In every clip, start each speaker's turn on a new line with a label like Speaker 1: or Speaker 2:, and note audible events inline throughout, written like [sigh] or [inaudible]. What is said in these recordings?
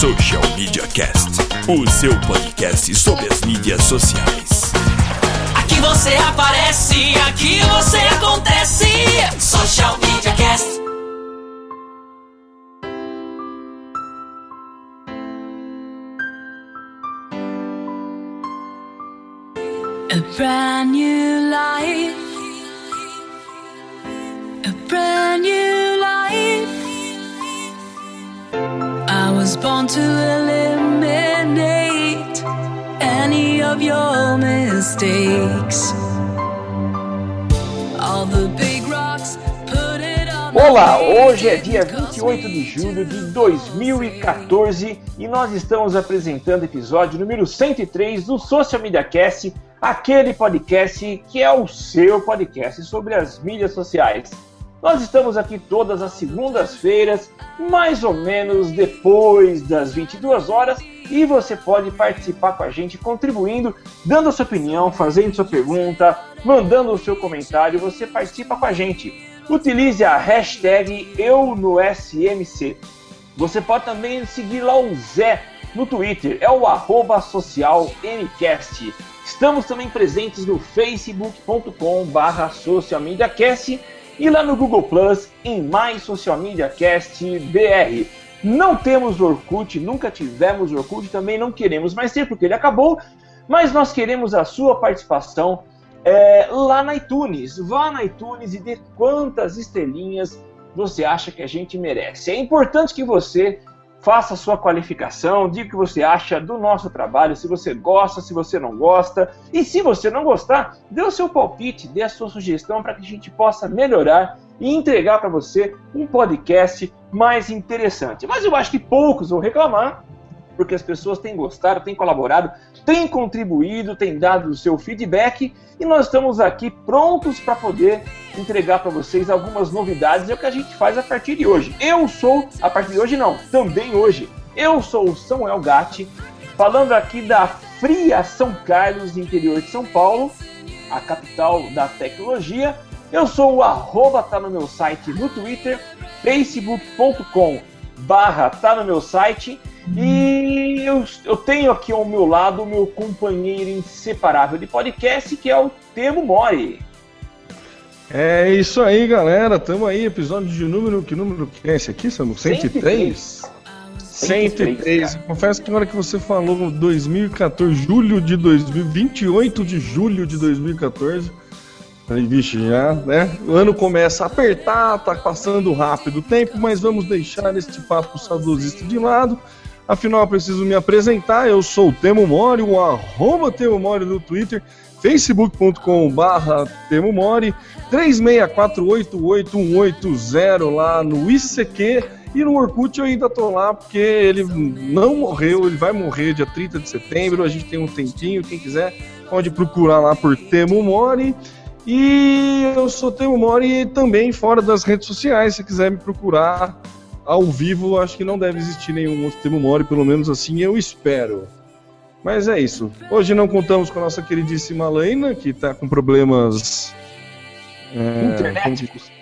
Speaker 1: Social Media Cast, o seu podcast sobre as mídias sociais.
Speaker 2: Aqui você aparece, aqui você acontece. Social Media Cast.
Speaker 3: A brand new life. Was born to eliminate any of your mistakes. All the big rocks, put it on.
Speaker 4: Olá, hoje é dia 28 de julho de 2014 e nós estamos apresentando o episódio número 103 do Social Media Cast, aquele podcast que é o seu podcast sobre as mídias sociais. Nós estamos aqui todas as segundas-feiras, mais ou menos depois das 22 horas, e você pode participar com a gente contribuindo, dando sua opinião, fazendo sua pergunta, mandando o seu comentário, você participa com a gente. Utilize a hashtag EuNoSMC. Você pode também seguir lá o Zé no Twitter, é o arroba social. Estamos também presentes no facebook.com barra e lá no Google Plus em mais Social Media Cast BR. Não temos Orkut, nunca tivemos Orkut, também não queremos mais ter porque ele acabou, mas nós queremos a sua participação é, lá na iTunes. Vá na iTunes e dê quantas estrelinhas você acha que a gente merece. É importante que você faça sua qualificação, diga o que você acha do nosso trabalho, se você gosta, se você não gosta. E se você não gostar, dê o seu palpite, dê a sua sugestão para que a gente possa melhorar e entregar para você um podcast mais interessante. Mas eu acho que poucos vão reclamar, porque as pessoas têm gostado, têm colaborado, têm contribuído, têm dado o seu feedback e nós estamos aqui prontos para poder entregar para vocês algumas novidades. É o que a gente faz a partir de hoje. Eu sou, a partir de hoje não, também hoje, eu sou o Samuel Gatti, falando aqui da fria São Carlos, interior de São Paulo, a capital da tecnologia. Eu sou o arroba, tá no meu site no Twitter, facebook.com barra, tá no meu site. E eu, eu tenho aqui ao meu lado o meu companheiro inseparável de podcast, que é o Temo Mori.
Speaker 5: É isso aí, galera. Tamo aí, episódio de número. Que número que é esse aqui, Samu? 103? 103. 103. Confesso que na hora que você falou 2014, julho de 2000, 28 de julho de 2014. Falei, vixe, já, né? O ano começa a apertar, tá passando rápido o tempo, mas vamos deixar este papo saudosista de lado. Afinal, preciso me apresentar. Eu sou o Temo Mori, o arroba Temo Mori no Twitter, facebook.com barra Temo Mori, 36488180 lá no ICQ. E no Orkut eu ainda tô lá porque ele não morreu, ele vai morrer dia 30 de setembro. A gente tem um tempinho, quem quiser pode procurar lá por Temo Mori. E eu sou Temo Mori também fora das redes sociais, se quiser me procurar ao vivo, acho que não deve existir nenhum outro Temo Mori, pelo menos assim eu espero. Mas é isso. Hoje não contamos com a nossa queridíssima Laina, que tá com problemas.
Speaker 4: É, Internéticos.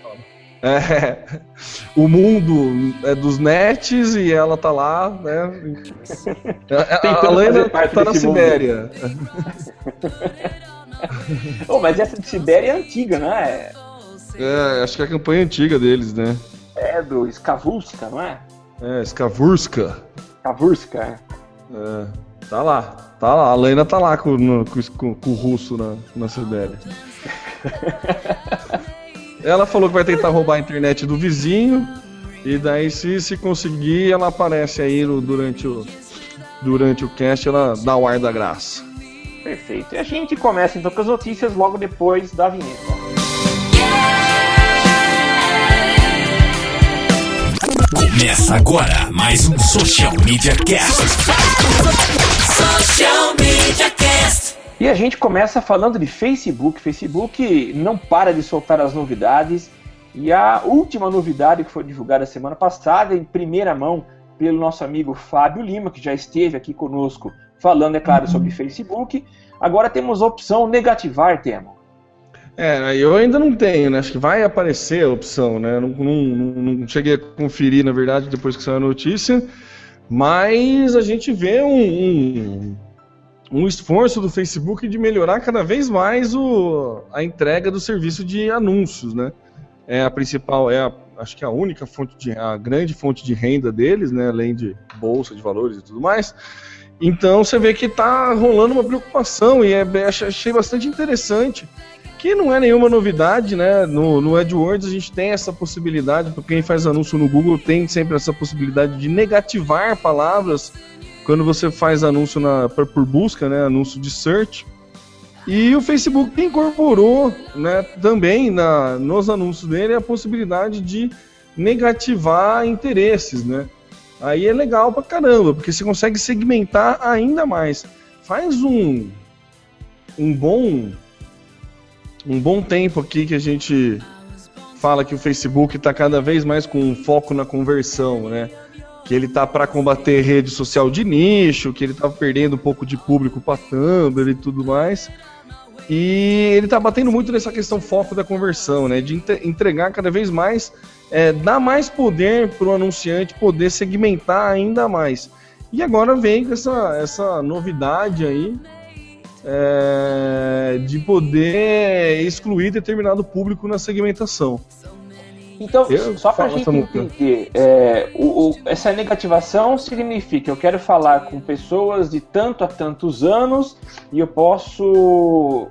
Speaker 5: É, [laughs] o mundo é dos nets e ela tá lá, né? [laughs] A, a Laina tá na Sibéria. [laughs]
Speaker 4: oh, mas essa de Sibéria é antiga, né?
Speaker 5: É, acho que é a campanha antiga deles, né?
Speaker 4: É do Skavurska, não é?
Speaker 5: É, Skavurska.
Speaker 4: Skavurska, é.
Speaker 5: É, tá lá, tá lá. A Lena tá lá com, no, com, com o russo na, na Sibéria. [laughs] ela falou que vai tentar roubar a internet do vizinho. E daí, se, se conseguir, ela aparece aí no, durante, o, durante o cast, ela dá o ar da graça.
Speaker 4: Perfeito. E a gente começa então com as notícias logo depois da vinheta.
Speaker 1: Começa agora mais um Social Media Cast.
Speaker 2: Social Media
Speaker 4: E a gente começa falando de Facebook. Facebook não para de soltar as novidades. E a última novidade que foi divulgada semana passada, em primeira mão, pelo nosso amigo Fábio Lima, que já esteve aqui conosco falando, é claro, sobre Facebook. Agora temos a opção negativar, Temo.
Speaker 5: É, eu ainda não tenho, né? Acho que vai aparecer a opção, né? Não, não, não cheguei a conferir, na verdade, depois que saiu a notícia. Mas a gente vê um, um, um, esforço do Facebook de melhorar cada vez mais o, a entrega do serviço de anúncios, né? É a principal, é a, acho que a única fonte de, a grande fonte de renda deles, né? Além de bolsa de valores e tudo mais. Então você vê que está rolando uma preocupação e é, achei bastante interessante que não é nenhuma novidade, né? No, no AdWords a gente tem essa possibilidade, para quem faz anúncio no Google tem sempre essa possibilidade de negativar palavras quando você faz anúncio na, por, por busca, né? Anúncio de search. E o Facebook incorporou, né, também na, nos anúncios dele a possibilidade de negativar interesses, né? Aí é legal pra caramba, porque você consegue segmentar ainda mais. Faz um um bom um bom tempo aqui que a gente fala que o Facebook está cada vez mais com um foco na conversão, né? Que ele tá para combater rede social de nicho, que ele tá perdendo um pouco de público para Tumblr e tudo mais. E ele tá batendo muito nessa questão foco da conversão, né? De entregar cada vez mais, é, dar mais poder para o anunciante poder segmentar ainda mais. E agora vem com essa, essa novidade aí, é, de poder excluir determinado público na segmentação.
Speaker 4: Então, eu só para a gente entender, é, o, o, essa negativação significa eu quero falar com pessoas de tanto a tantos anos e eu posso,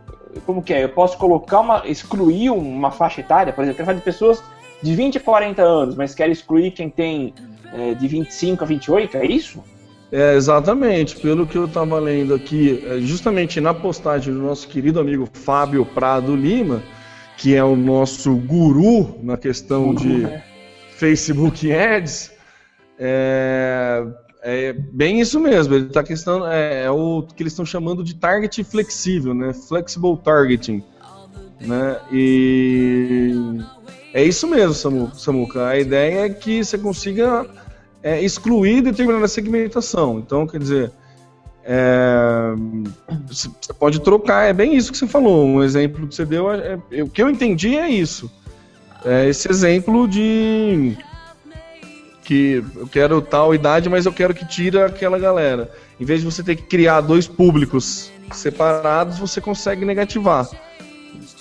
Speaker 4: como que é? Eu posso colocar uma, excluir uma faixa etária, por exemplo, eu quero falar de pessoas de 20 a 40 anos, mas quero excluir quem tem é, de 25 a 28, é isso?
Speaker 5: É, exatamente, pelo que eu estava lendo aqui, é, justamente na postagem do nosso querido amigo Fábio Prado Lima, que é o nosso guru na questão de né? Facebook Ads, é, é, bem isso mesmo. Ele está questão é, é, o que eles estão chamando de target flexível, né? Flexible targeting, né? E é isso mesmo, Samuca. A ideia é que você consiga é, excluir determinada segmentação. Então, quer dizer, é, você pode trocar, é bem isso que você falou. Um exemplo que você deu, é, é, o que eu entendi é isso. É esse exemplo de que eu quero tal idade, mas eu quero que tire aquela galera. Em vez de você ter que criar dois públicos separados, você consegue negativar.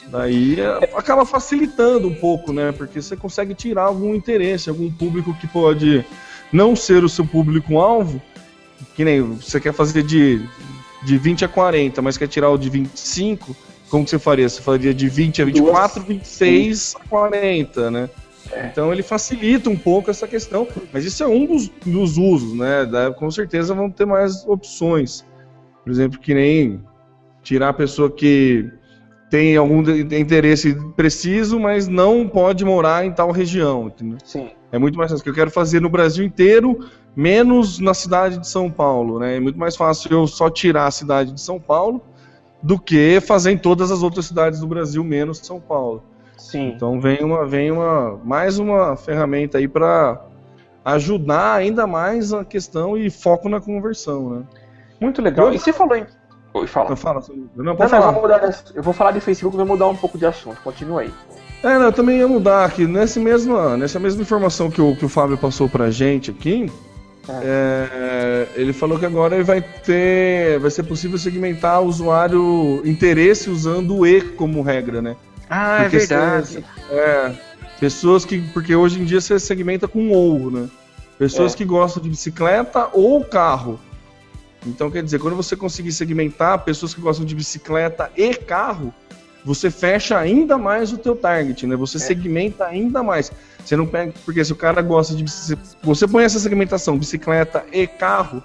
Speaker 5: Daí é, acaba facilitando um pouco, né? Porque você consegue tirar algum interesse, algum público que pode não ser o seu público-alvo, que nem você quer fazer de, de 20 a 40, mas quer tirar o de 25, como que você faria? Você faria de 20 a 24, 26 a 40, né? É. Então ele facilita um pouco essa questão, mas isso é um dos, dos usos, né? Da, com certeza vão ter mais opções. Por exemplo, que nem tirar a pessoa que tem algum interesse preciso, mas não pode morar em tal região. Entendeu?
Speaker 4: Sim.
Speaker 5: É muito mais fácil. que eu quero fazer no Brasil inteiro, menos na cidade de São Paulo. Né? É muito mais fácil eu só tirar a cidade de São Paulo do que fazer em todas as outras cidades do Brasil, menos São Paulo.
Speaker 4: Sim.
Speaker 5: Então vem uma, vem uma mais uma ferramenta aí para ajudar ainda mais a questão e foco na conversão, né?
Speaker 4: Muito legal. E você falou em Oi, fala.
Speaker 5: Eu, falo,
Speaker 4: eu, não, não, falar. Mudar, eu vou falar de Facebook, vou mudar um pouco de assunto. Continua aí.
Speaker 5: É, não, eu também ia mudar aqui. Nessa mesma, nessa mesma informação que o, que o Fábio passou pra gente aqui, é. É, ele falou que agora ele vai ter. Vai ser possível segmentar o usuário interesse usando o E como regra, né?
Speaker 4: Ah, é porque é verdade.
Speaker 5: é, pessoas que. Porque hoje em dia você segmenta com ou, né? Pessoas é. que gostam de bicicleta ou carro. Então, quer dizer, quando você conseguir segmentar pessoas que gostam de bicicleta e carro, você fecha ainda mais o teu target, né? Você é. segmenta ainda mais. Você não pega, porque se o cara gosta de você põe essa segmentação, bicicleta e carro,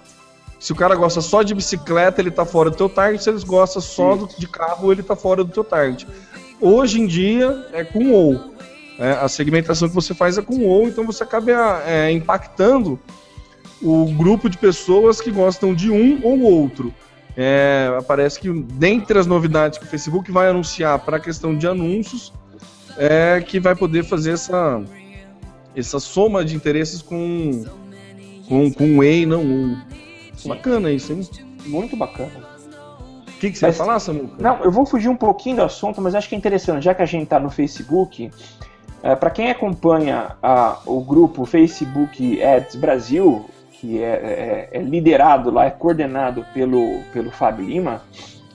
Speaker 5: se o cara gosta só de bicicleta, ele tá fora do teu target, se ele gosta só do, de carro, ele tá fora do teu target. Hoje em dia é com ou. É, a segmentação que você faz é com ou, então você acaba é, impactando o grupo de pessoas que gostam de um ou outro. É, parece que dentre as novidades que o Facebook vai anunciar para a questão de anúncios, é que vai poder fazer essa, essa soma de interesses com, com, com um E e não um. Bacana isso, hein?
Speaker 4: Muito bacana.
Speaker 5: O que, que você
Speaker 4: Mas-
Speaker 5: vai falar, Samuca?
Speaker 4: Não, eu vou fugir um pouquinho do assunto, mas acho que é interessante, já que a gente está no Facebook, para quem acompanha a- o grupo Facebook Ads Brasil, que é, é- é liderado lá, é coordenado pelo, pelo Fábio Lima.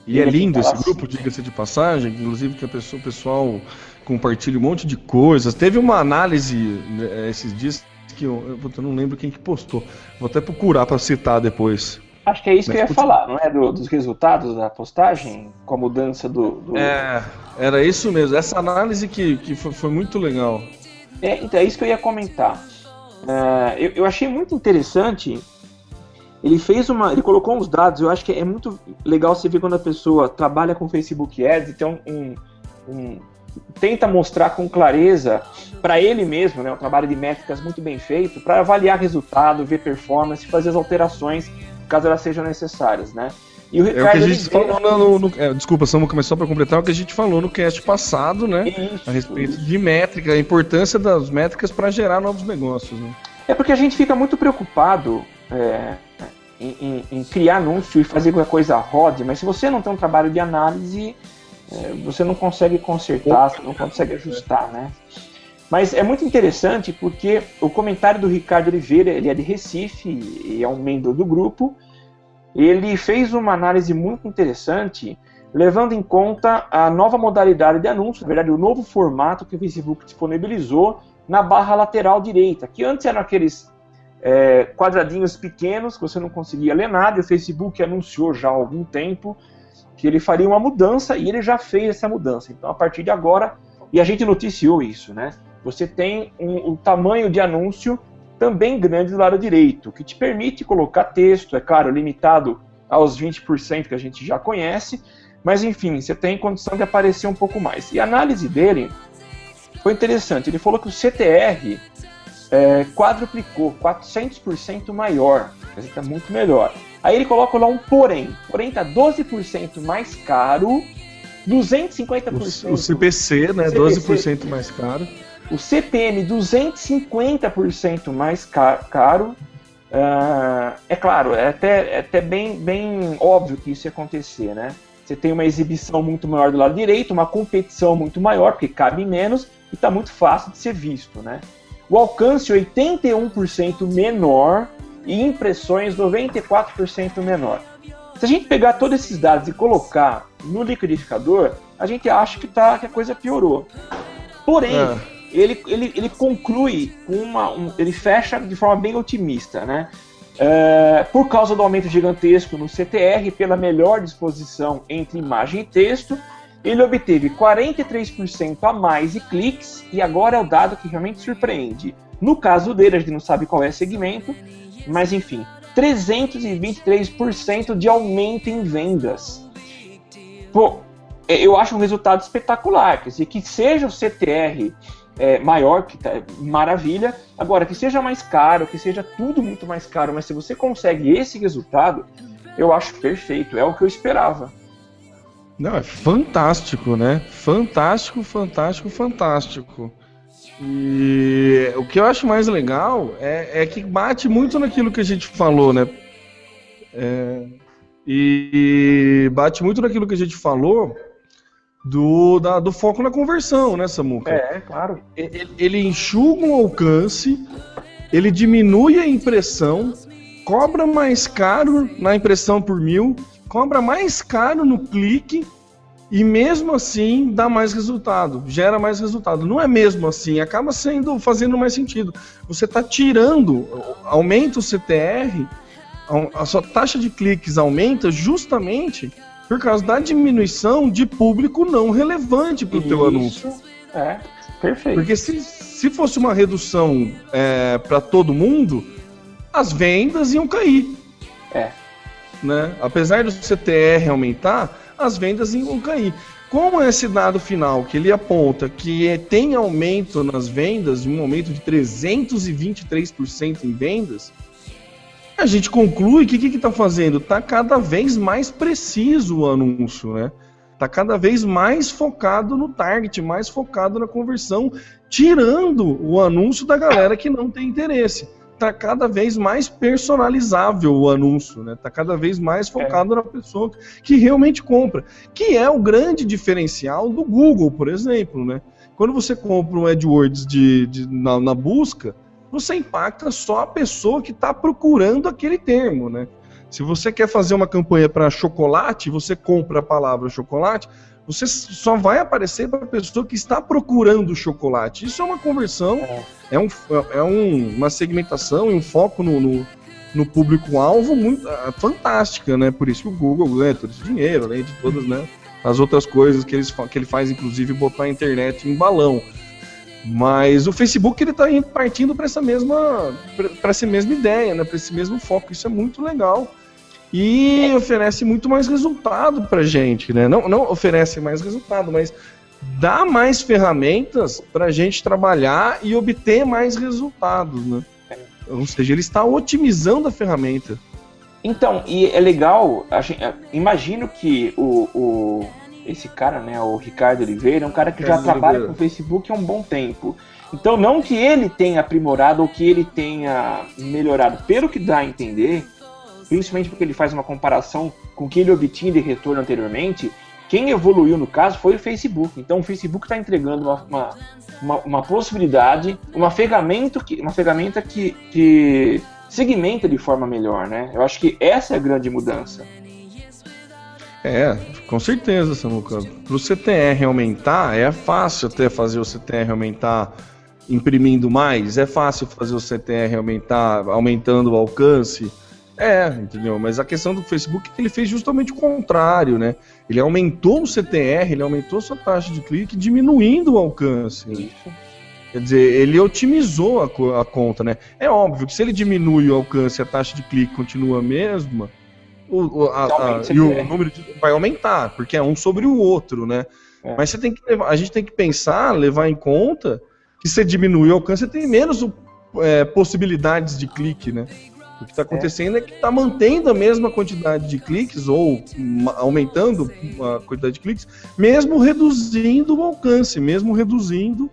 Speaker 5: E é lindo esse
Speaker 4: assim-
Speaker 5: grupo, diga-se de passagem, inclusive que a pessoa, o pessoal compartilha um monte de coisas. Teve uma análise né, esses dias que eu, eu, não lembro quem que postou. Vou até procurar para citar depois.
Speaker 4: Acho que é isso que eu ia
Speaker 5: Mas
Speaker 4: falar, não é? Do- dos resultados da postagem, com a mudança do. do-
Speaker 5: É, era isso mesmo. Essa análise que, que foi, foi muito legal.
Speaker 4: É, então, é isso que eu ia comentar. É, eu, eu achei muito interessante. Ele fez uma. Ele colocou uns dados, eu acho que é muito legal você ver quando a pessoa trabalha com Facebook Ads e tem um. um- tenta mostrar com clareza para ele mesmo, né, um trabalho de métricas muito bem feito, para avaliar resultado, ver performance, fazer as alterações caso elas sejam necessárias, né? E o
Speaker 5: É o que
Speaker 4: Ricardo
Speaker 5: a gente falou no. no- é, desculpa, Samuca, mas só para completar o que a gente falou no cast passado, né?
Speaker 4: Isso,
Speaker 5: A respeito de métrica, a importância das métricas para gerar novos negócios. Né?
Speaker 4: É porque a gente fica muito preocupado é, em, em- em criar anúncio e fazer com que a coisa rode, mas se você não tem um trabalho de análise, é, você não consegue consertar, você não consegue ajustar, né? Mas é muito interessante porque o comentário do Ricardo Oliveira, ele é de Recife e é um membro do grupo, ele fez uma análise muito interessante, levando em conta a nova modalidade de anúncio, na verdade, o novo formato que o Facebook disponibilizou na barra lateral direita, que antes eram aqueles é, quadradinhos pequenos que você não conseguia ler nada, e o Facebook anunciou já há algum tempo que ele faria uma mudança e ele já fez essa mudança. Então, a partir de agora, e a gente noticiou isso, né? Você tem um, um tamanho de anúncio também grande do lado direito, que te permite colocar texto, é claro, limitado aos 20% que a gente já conhece, mas enfim, você tem condição de aparecer um pouco mais. E a análise dele foi interessante. Ele falou que o CTR é, quadruplicou, 400% maior, quer dizer, está muito melhor. Aí ele coloca lá um porém, porém está 12% mais caro, 250%.
Speaker 5: O, o CPC, né?
Speaker 4: CPC.
Speaker 5: 12% mais caro.
Speaker 4: O CPM 250% mais ca- caro. Ah, é claro, é até, é até bem, bem óbvio que isso ia acontecer, né? Você tem uma exibição muito maior do lado direito, uma competição muito maior, porque cabe menos e está muito fácil de ser visto, né? O alcance 81% menor e impressões 94% menor. Se a gente pegar todos esses dados e colocar no liquidificador, a gente acha que, tá, que a coisa piorou. Porém,
Speaker 5: É.
Speaker 4: ele, ele, ele conclui com uma. um- ele fecha de forma bem otimista, né? É, por causa do aumento gigantesco no CTR, pela melhor disposição entre imagem e texto, ele obteve 43% a mais de cliques, e agora é o dado que realmente surpreende. No caso dele, a gente não sabe qual é o segmento, mas enfim, 323% de aumento em vendas. Pô, é, eu acho um resultado espetacular. Quer dizer, que seja o CTR é, maior, que tá, maravilha. Agora, que seja mais caro, que seja tudo muito mais caro, mas se você consegue esse resultado, eu acho perfeito. É o que eu esperava.
Speaker 5: Não, é fantástico, né? Fantástico, fantástico, fantástico. E o que eu acho mais legal é, é que bate muito naquilo que a gente falou, né? É, e bate muito naquilo que a gente falou do, da- do foco na conversão, né, Samuca?
Speaker 4: É, claro.
Speaker 5: ele, ele enxuga o alcance, ele diminui a impressão, cobra mais caro na impressão por mil, cobra mais caro no clique e mesmo assim dá mais resultado, gera mais resultado. Não é mesmo assim, acaba sendo fazendo mais sentido. Você está tirando, aumenta o CTR, a sua taxa de cliques aumenta justamente por causa da diminuição de público não relevante para o teu anúncio.
Speaker 4: É, perfeito.
Speaker 5: Porque se, se fosse uma redução é, para todo mundo, as vendas iam cair.
Speaker 4: É.
Speaker 5: Né? Apesar do CTR aumentar, as vendas iam cair. Como esse dado final que ele aponta que é- tem aumento nas vendas, um aumento de 323% em vendas, A gente conclui que o que está fazendo? Está cada vez mais preciso o anúncio, né? Está cada vez mais focado no target, mais focado na conversão, tirando o anúncio da galera que não tem interesse. Está cada vez mais personalizável o anúncio, né? Está cada vez mais focado é. na pessoa que realmente compra, que é o grande diferencial do Google, por exemplo, né? Quando você compra um AdWords de, de na, na busca, você impacta só a pessoa que está procurando aquele termo, né? Se você quer fazer uma campanha para chocolate, você compra a palavra chocolate, você só vai aparecer para a pessoa que está procurando chocolate. Isso é uma conversão, é, é um, é um, uma segmentação e um foco no, no, no público-alvo muito uh, fantástica, né? Por isso que o Google ganha todo esse dinheiro, além de todas né, as outras coisas que, eles, que ele faz, inclusive botar a internet em balão. Mas o Facebook ele está partindo para essa mesma para essa mesma ideia, né? Para esse mesmo foco. Isso é muito legal e oferece muito mais resultado para gente, né? Não, não oferece mais resultado, mas dá mais ferramentas para a gente trabalhar e obter mais resultados, né? Ou seja, ele está otimizando a ferramenta.
Speaker 4: Então, e é legal, gente, imagino que o, o, esse cara, né, o Ricardo Oliveira, é um cara que Ricardo já trabalha Oliveira. com o Facebook há um bom tempo. Então, não que ele tenha aprimorado ou que ele tenha melhorado, pelo que dá a entender, principalmente porque ele faz uma comparação com o que ele obtinha de retorno anteriormente, quem evoluiu no caso foi o Facebook. Então o Facebook está entregando uma, uma, uma, uma, possibilidade, uma ferramenta que, uma ferramenta que, que segmenta de forma melhor, né? Eu acho que essa é a grande mudança.
Speaker 5: É, com certeza, Samuca. Para o CTR aumentar, é fácil até fazer o CTR aumentar imprimindo mais, é fácil fazer o CTR aumentar aumentando o alcance é, entendeu? Mas a questão do Facebook é que ele fez justamente o contrário, né? Ele aumentou o CTR, ele aumentou sua taxa de clique, diminuindo o alcance. Quer dizer, ele otimizou a, a, conta, né? É óbvio que se ele diminui o alcance e a taxa de clique continua a mesma, o, a, a, e o número de, vai aumentar, porque é um sobre o outro, né? É. Mas você tem que levar, a gente tem que pensar, levar em conta que se diminui o alcance, você tem menos é, possibilidades de clique, né? O que está acontecendo é. é que está mantendo a mesma quantidade de cliques ou aumentando a quantidade de cliques, mesmo reduzindo o alcance, mesmo reduzindo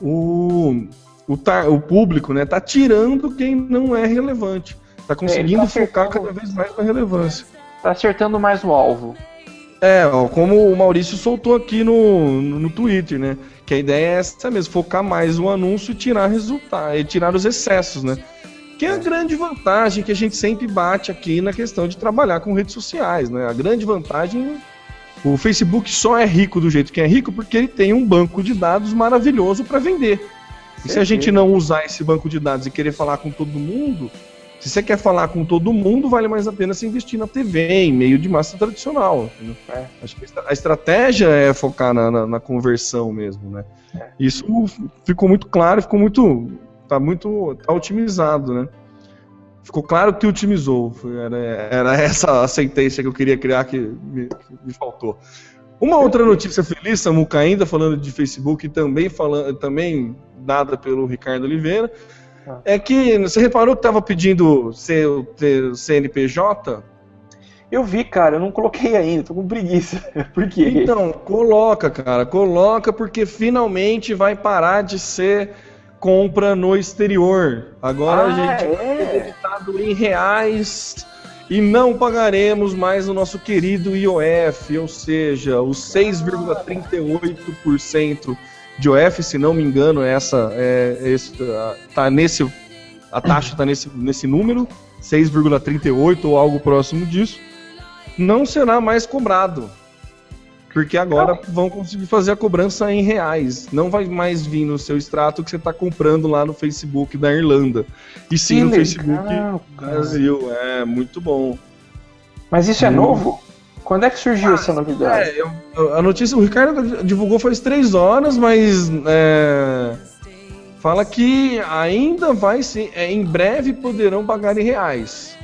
Speaker 5: o, o, o público, né? Tá tirando quem não é relevante. Está conseguindo é, tá focar cada vez mais na relevância.
Speaker 4: Está acertando mais o alvo.
Speaker 5: É, ó, como o Maurício soltou aqui no, no, no, Twitter, né? Que a ideia é essa mesmo, focar mais o anúncio e tirar resultado, e tirar os excessos, né? Que é a grande vantagem que a gente sempre bate aqui na questão de trabalhar com redes sociais, né? A grande vantagem o Facebook só é rico do jeito que é rico porque ele tem um banco de dados maravilhoso para vender. E se a gente não usar esse banco de dados e querer falar com todo mundo, se você quer falar com todo mundo, vale mais a pena se investir na TV, em meio de massa tradicional. É. Acho que a estratégia é focar na, na, na conversão mesmo, né? É. Isso ficou muito claro, ficou muito tá muito tá otimizado, né? Ficou claro que otimizou. Era, era essa a sentença que eu queria criar que me, que me faltou. Uma outra notícia feliz, Samuca, ainda falando de Facebook, também falando, também dada pelo Ricardo Oliveira, ah. é que você reparou que estava pedindo seu, seu CNPJ?
Speaker 4: Eu vi, cara, eu não coloquei ainda, tô com preguiça. [laughs] Por quê?
Speaker 5: Então, coloca, cara, coloca porque finalmente vai parar de ser compra no exterior. Agora ah, a gente é? vai debitado em reais e não pagaremos mais o nosso querido IOF, ou seja, os 6,38% de IOF, se não me engano, essa é, esse, tá nesse a taxa está nesse, nesse número, 6,38 ou algo próximo disso, não será mais cobrado. Porque agora vão conseguir fazer a cobrança em reais. Não vai mais vir no seu extrato que você está comprando lá no Facebook da Irlanda. E sim que no legal, Facebook do Brasil. É muito bom.
Speaker 4: Mas isso é hum. novo? Quando é que surgiu ah, essa novidade?
Speaker 5: É, eu, a notícia, o Ricardo divulgou faz três horas, mas é, fala que ainda vai ser. É, em breve poderão pagar em reais.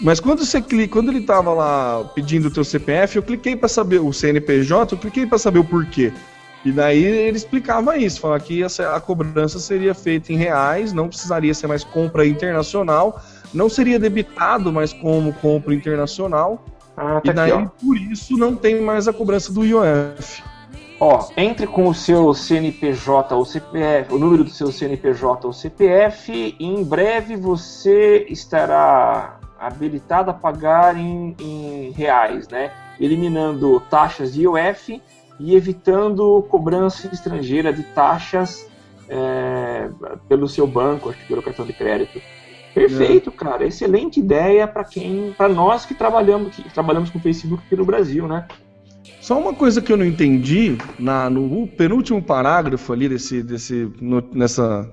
Speaker 5: Mas quando você clica, quando ele estava lá pedindo o teu CPF, eu cliquei para saber o CNPJ, eu cliquei para saber o porquê. E daí ele explicava isso, falava que a cobrança seria feita em reais, não precisaria ser mais compra internacional, não seria debitado mais como compra internacional.
Speaker 4: Ah, tá
Speaker 5: e daí,
Speaker 4: aqui,
Speaker 5: por isso, não tem mais a cobrança do IOF.
Speaker 4: ó. Entre com o seu CNPJ ou CPF, o número do seu CNPJ ou CPF, e em breve você estará habilitado a pagar em, em reais, né? Eliminando taxas de IOF e evitando cobrança estrangeira de taxas é, pelo seu banco, acho que pelo cartão de crédito. Perfeito, cara. Excelente ideia para quem, para nós que trabalhamos, que trabalhamos com Facebook aqui no Brasil, né?
Speaker 5: Só uma coisa que eu não entendi na, no penúltimo parágrafo ali desse, desse, no- nessa,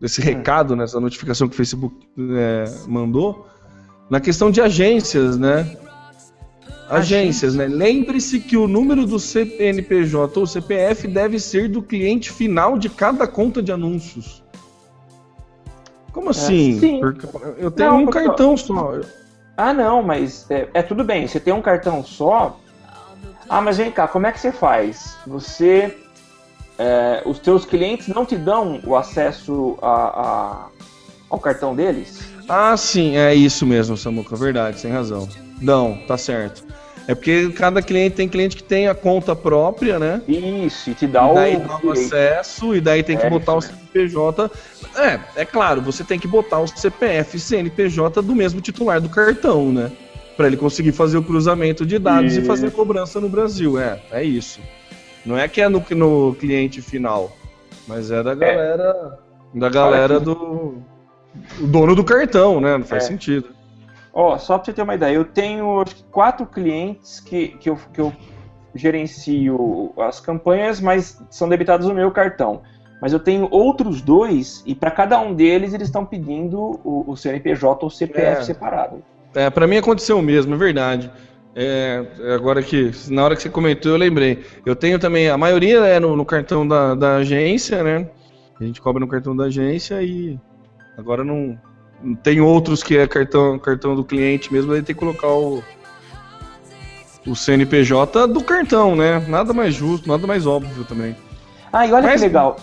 Speaker 5: desse recado, nessa notificação que o Facebook é, mandou, na questão de agências, né? Agências, né? Lembre-se que o número do CNPJ ou CPF deve ser do cliente final de cada conta de anúncios. Como assim?
Speaker 4: sim.
Speaker 5: Porque eu tenho
Speaker 4: Não,
Speaker 5: um
Speaker 4: porque-
Speaker 5: cartão só.
Speaker 4: Ah, não, mas é, é tudo bem. Você tem um cartão só. Ah, mas vem cá, como é que você faz? Você, é, os teus clientes não te dão o acesso a, a- ao cartão deles?
Speaker 5: Ah, sim, é isso mesmo, Samuca, verdade, sem razão. Não, tá certo. É porque cada cliente tem cliente que tem a conta própria, né?
Speaker 4: Isso, e te dá
Speaker 5: e
Speaker 4: o
Speaker 5: daí dá o
Speaker 4: direito.
Speaker 5: acesso, e daí tem que
Speaker 4: É,
Speaker 5: botar o CNPJ. É, é claro, você tem que botar o CPF e CNPJ do mesmo titular do cartão, né? Pra ele conseguir fazer o cruzamento de dados e
Speaker 4: Isso.
Speaker 5: fazer a cobrança no Brasil. É, é isso. Não é que é no, no cliente final, mas é da galera. Da galera do. O dono do cartão, né? Não faz
Speaker 4: É.
Speaker 5: sentido.
Speaker 4: Ó, só pra você ter uma ideia, eu tenho acho que quatro clientes que, que, eu, que eu gerencio as campanhas, mas são debitados no meu cartão. Mas eu tenho outros dois, e para cada um deles eles estão pedindo o, o CNPJ ou CPF
Speaker 5: É.
Speaker 4: separado.
Speaker 5: É, pra mim aconteceu o mesmo, é verdade. É, agora que, na hora que você comentou, eu lembrei. Eu tenho também, a maioria é no, no cartão da, da agência, né? A gente cobra no cartão da agência e agora não. Tem outros que é cartão, cartão do cliente mesmo, aí tem que colocar o, o CNPJ do cartão, né? Nada mais justo, nada mais óbvio também.
Speaker 4: Ah, e olha
Speaker 5: Mas-
Speaker 4: que legal.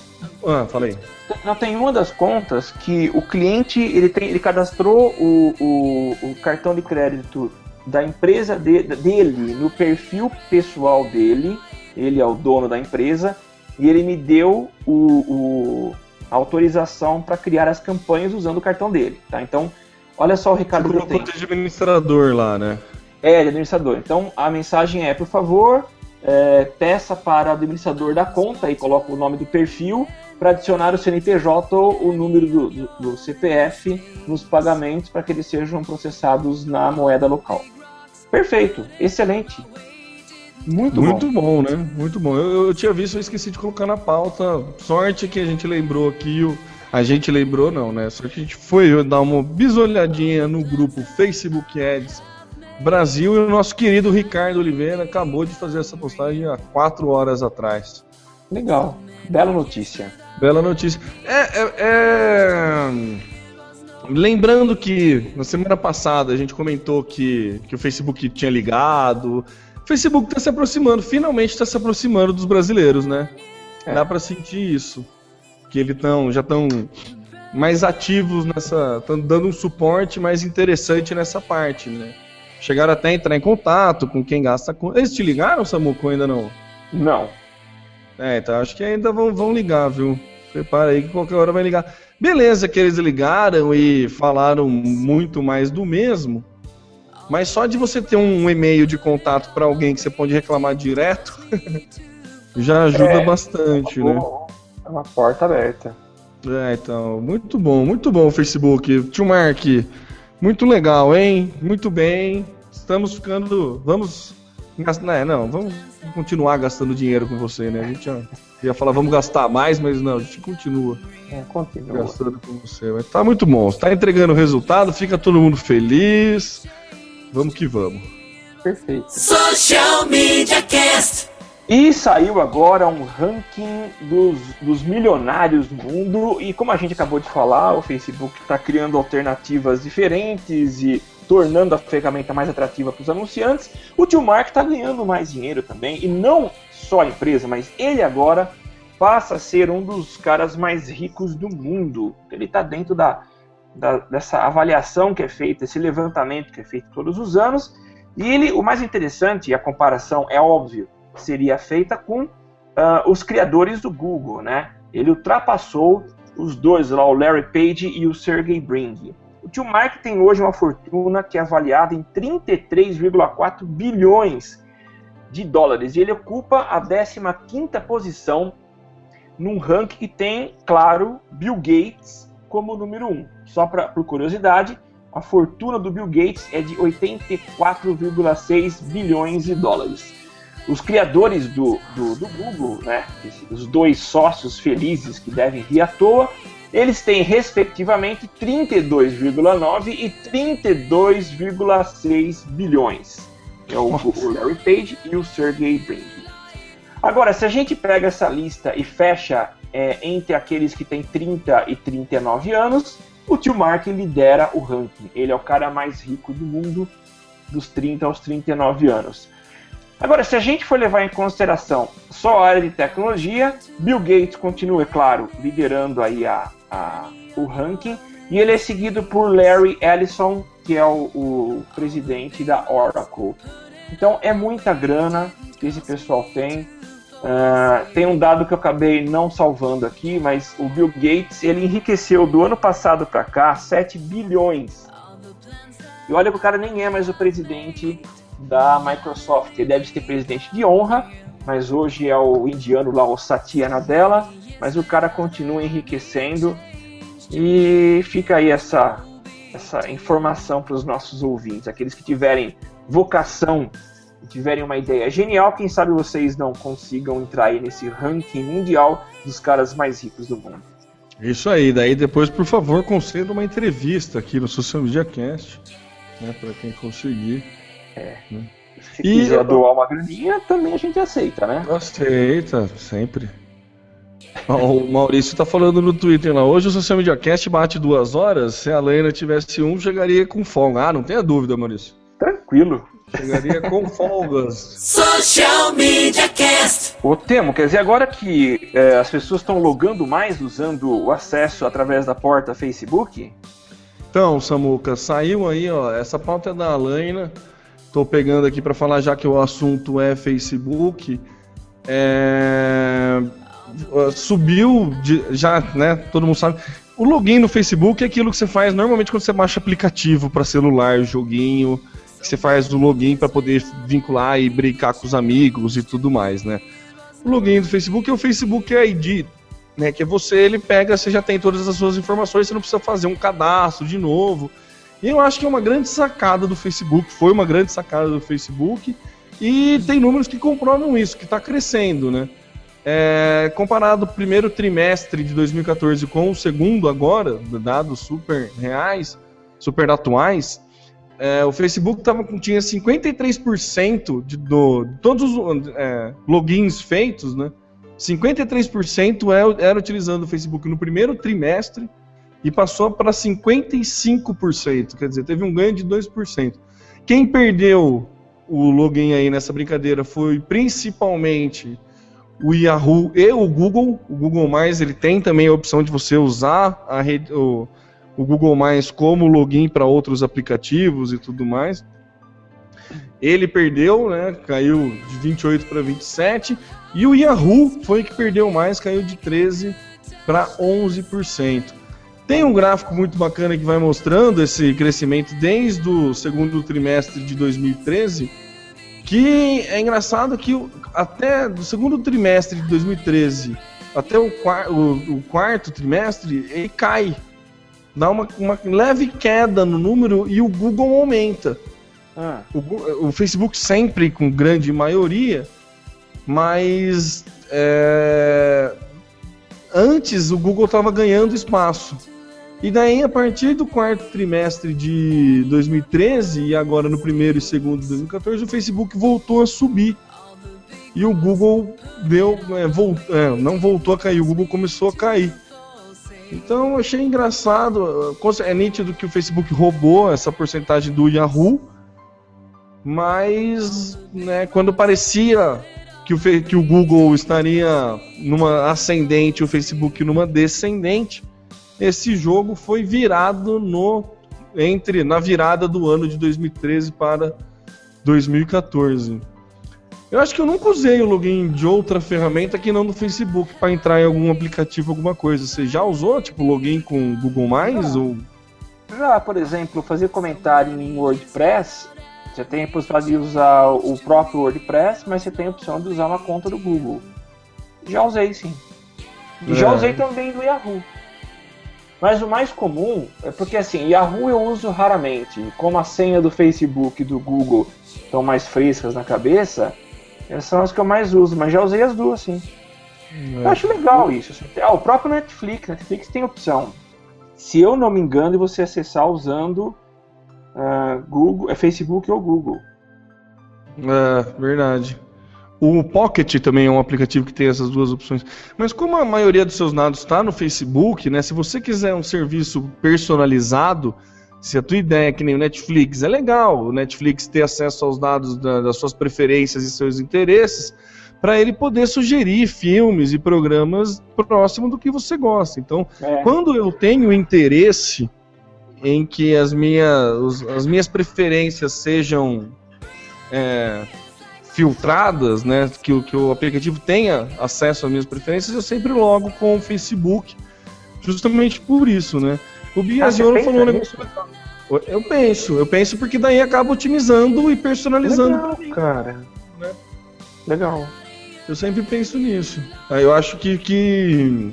Speaker 5: Ah, falei.
Speaker 4: Não tem uma das contas que o cliente ele, tem, ele cadastrou o, o, o cartão de crédito da empresa de- dele no perfil pessoal dele. Ele é o dono da empresa e ele me deu o, autorização para criar as campanhas usando o cartão dele. Tá? Então, olha só o recado que eu tenho.
Speaker 5: de administrador lá, né?
Speaker 4: É, de administrador. Então a mensagem é, por favor, é, peça para o administrador da conta e coloca o nome do perfil para adicionar o CNPJ ou o número do, do- do CPF nos pagamentos para que eles sejam processados na moeda local. Perfeito, excelente. Muito,
Speaker 5: Muito
Speaker 4: bom.
Speaker 5: bom. né? Muito bom. Eu, eu tinha visto, eu esqueci de colocar na pauta. Sorte que a gente lembrou aqui. O... A gente lembrou, não, né? Só que a gente foi dar uma bisolhadinha no grupo Facebook Ads Brasil e o nosso querido Ricardo Oliveira acabou de fazer essa postagem há quatro horas atrás.
Speaker 4: Legal, bela notícia.
Speaker 5: Bela notícia. É, é- é- Lembrando que na semana passada a gente comentou que, que o Facebook tinha ligado. O Facebook está se aproximando, finalmente está se aproximando dos brasileiros, né?
Speaker 4: É.
Speaker 5: Dá para sentir isso. Que eles tão, já estão mais ativos nessa. estão dando um suporte mais interessante nessa parte, né? Chegaram até a entrar em contato com quem gasta. com- Eles te ligaram, Samuco? Ainda não?
Speaker 4: Não,
Speaker 5: É, então acho que ainda vão, vão ligar, viu? Prepara aí que qualquer hora vai ligar. Beleza que eles ligaram e falaram muito mais do mesmo, mas só de você ter um e-mail de contato para alguém que você pode reclamar direto [laughs] já ajuda
Speaker 4: É.
Speaker 5: bastante, né?
Speaker 4: é uma porta aberta.
Speaker 5: É, então, muito bom, muito bom o Facebook. Tio Mark, muito legal, hein? Muito bem. Estamos ficando. Vamos. gastar- é, não, vamos continuar gastando dinheiro com você, né? A gente já ia falar, vamos gastar mais, mas não, a gente continua
Speaker 4: É, continua.
Speaker 5: gastando com você. Mas tá muito bom. Está entregando o resultado, fica todo mundo feliz. Vamos que vamos.
Speaker 4: Perfeito.
Speaker 2: Social Media Cast.
Speaker 4: E saiu agora um ranking dos, dos milionários do mundo. E como a gente acabou de falar, o Facebook está criando alternativas diferentes e tornando a ferramenta mais atrativa para os anunciantes. O tio Mark está ganhando mais dinheiro também. E não só a empresa, mas ele agora passa a ser um dos caras mais ricos do mundo. Ele está dentro da da, dessa avaliação que é feita, esse levantamento que é feito todos os anos. E ele, o mais interessante, e a comparação é óbvio, seria feita com uh, os criadores do Google, né? Ele ultrapassou os dois lá, o Larry Page e o Sergey Brin. O tio Mark tem hoje uma fortuna que é avaliada em 33,4 bilhões de dólares e ele ocupa a 15ª posição num ranking que tem, claro, Bill Gates como número 1. Um. Só pra, por curiosidade, a fortuna do Bill Gates é de 84,6 bilhões de dólares. Os criadores do, do, do Google, né, os dois sócios felizes que devem rir à toa, eles têm respectivamente 32,9 e 32,6 bilhões. É o, o, Larry Page e o Sergey Brin. Agora, se a gente pega essa lista e fecha é, entre aqueles que têm 30 e 39 anos, o tio Mark lidera o ranking. Ele é o cara mais rico do mundo dos 30 aos 39 anos. Agora, se a gente for levar em consideração só a área de tecnologia, Bill Gates continua, é claro, liderando aí a, a, o ranking, e ele é seguido por Larry Ellison, que é o, o presidente da Oracle. Então é muita grana que esse pessoal tem. Uh, tem um dado que eu acabei não salvando aqui, mas o Bill Gates ele enriqueceu do ano passado para cá 7 bilhões. E olha que o cara nem é mais o presidente da Microsoft. Ele deve ser presidente de honra, mas hoje é o indiano lá, o Satya Nadella. Mas o cara continua enriquecendo. E fica aí essa, essa informação para os nossos ouvintes, aqueles que tiverem vocação tiverem uma ideia genial, quem sabe vocês não consigam entrar aí nesse ranking mundial dos caras mais ricos do mundo.
Speaker 5: Isso aí, daí depois, por favor, conceda uma entrevista aqui no Social Media Cast, né, para quem conseguir.
Speaker 4: É. Né? Se e quiser doar uma graninha, também a gente aceita, né?
Speaker 5: Aceita, sempre. o Maurício tá falando no Twitter lá. Hoje o Social Media Cast bate duas horas. Se a Lena tivesse um, chegaria com folga. Ah, não tenha dúvida, Maurício.
Speaker 4: Tranquilo.
Speaker 5: Chegaria com folgas.
Speaker 2: Social Media Cast.
Speaker 4: O Temo, quer dizer, agora que é, as pessoas estão logando mais usando o acesso através da porta Facebook?
Speaker 5: Então, Samuca, saiu aí, ó. Essa pauta é da Alaina. Tô pegando aqui para falar, já que o assunto é Facebook. É... Subiu, de, já, né? Todo mundo sabe. O login no Facebook é aquilo que você faz normalmente quando você baixa aplicativo para celular, joguinho você faz o login para poder vincular e brincar com os amigos e tudo mais, né? O login do Facebook é o Facebook ID, né? Que é você, ele pega, você já tem todas as suas informações, você não precisa fazer um cadastro de novo. E eu acho que é uma grande sacada do Facebook, foi uma grande sacada do Facebook, e tem números que comprovam isso, que está crescendo, né? É, comparado o primeiro trimestre de 2014 com o segundo agora, dados super reais, super atuais, é, o Facebook tava, tinha 53% de, do, todos os é, logins feitos, né? 53% era, é, era utilizando o Facebook no primeiro trimestre e passou para 55%, quer dizer, teve um ganho de 2%. Quem perdeu o login aí nessa brincadeira foi principalmente o Yahoo e o Google. O Google Mais ele tem também a opção de você usar a rede, o, o Google Mais como login para outros aplicativos e tudo mais. Ele perdeu, né? Caiu de 28 para 27 e o Yahoo foi que perdeu mais, caiu de 13 para 11%. Tem um gráfico muito bacana que vai mostrando esse crescimento desde o segundo trimestre de 2013, que é engraçado que até do segundo trimestre de 2013 até o, o, o quarto trimestre ele cai dá uma, uma leve queda no número e o Google aumenta. Ah. O, o, Facebook sempre com grande maioria, mas é, antes o Google estava ganhando espaço. E daí, a partir do quarto trimestre de 2013 e agora no primeiro e segundo de 2014, o Facebook voltou a subir. E o Google deu, é, volt, é, não voltou a cair, o Google começou a cair. Então achei engraçado. É nítido que o Facebook roubou essa porcentagem do Yahoo, mas né, quando parecia que o, que o Google estaria numa ascendente, o Facebook numa descendente, esse jogo foi virado no entre na virada do ano de 2013 para 2014. Eu acho que eu nunca usei o login de outra ferramenta que não do Facebook para entrar em algum aplicativo, alguma coisa. Você já usou, tipo, login com Google Mais ou
Speaker 4: Já, por exemplo, fazer comentário em WordPress, você tem a possibilidade de usar o próprio WordPress, mas você tem a opção de usar uma conta do Google. Já usei sim. E já
Speaker 5: É.
Speaker 4: usei também do Yahoo. Mas o mais comum é porque assim, Yahoo eu uso raramente. Como a senha do Facebook e do Google estão mais frescas na cabeça, essas são as que eu mais uso, mas já usei as duas sim. Eu acho legal isso. assim. Ah, o próprio Netflix, Netflix tem opção. Se eu não me engano, de você acessar usando ah, Google, é Facebook ou Google.
Speaker 5: É, verdade. O Pocket também é um aplicativo que tem essas duas opções. Mas como a maioria dos seus dados está no Facebook, né? Se você quiser um serviço personalizado, se a tua ideia é que nem o Netflix, é legal o Netflix ter acesso aos dados da- das suas preferências e seus interesses, para ele poder sugerir filmes e programas próximo do que você gosta. Então,
Speaker 4: É.
Speaker 5: quando eu tenho interesse em que as minhas, as minhas preferências sejam é, filtradas, né, que, o- que o aplicativo tenha acesso às minhas preferências, eu sempre logo com o Facebook, justamente por isso, né. O Biasiolo
Speaker 4: Ah,
Speaker 5: falou um negócio legal. Eu penso, eu penso porque daí acaba otimizando e personalizando.
Speaker 4: Legal, cara.
Speaker 5: Né?
Speaker 4: Legal.
Speaker 5: Eu sempre penso nisso. Eu acho que, que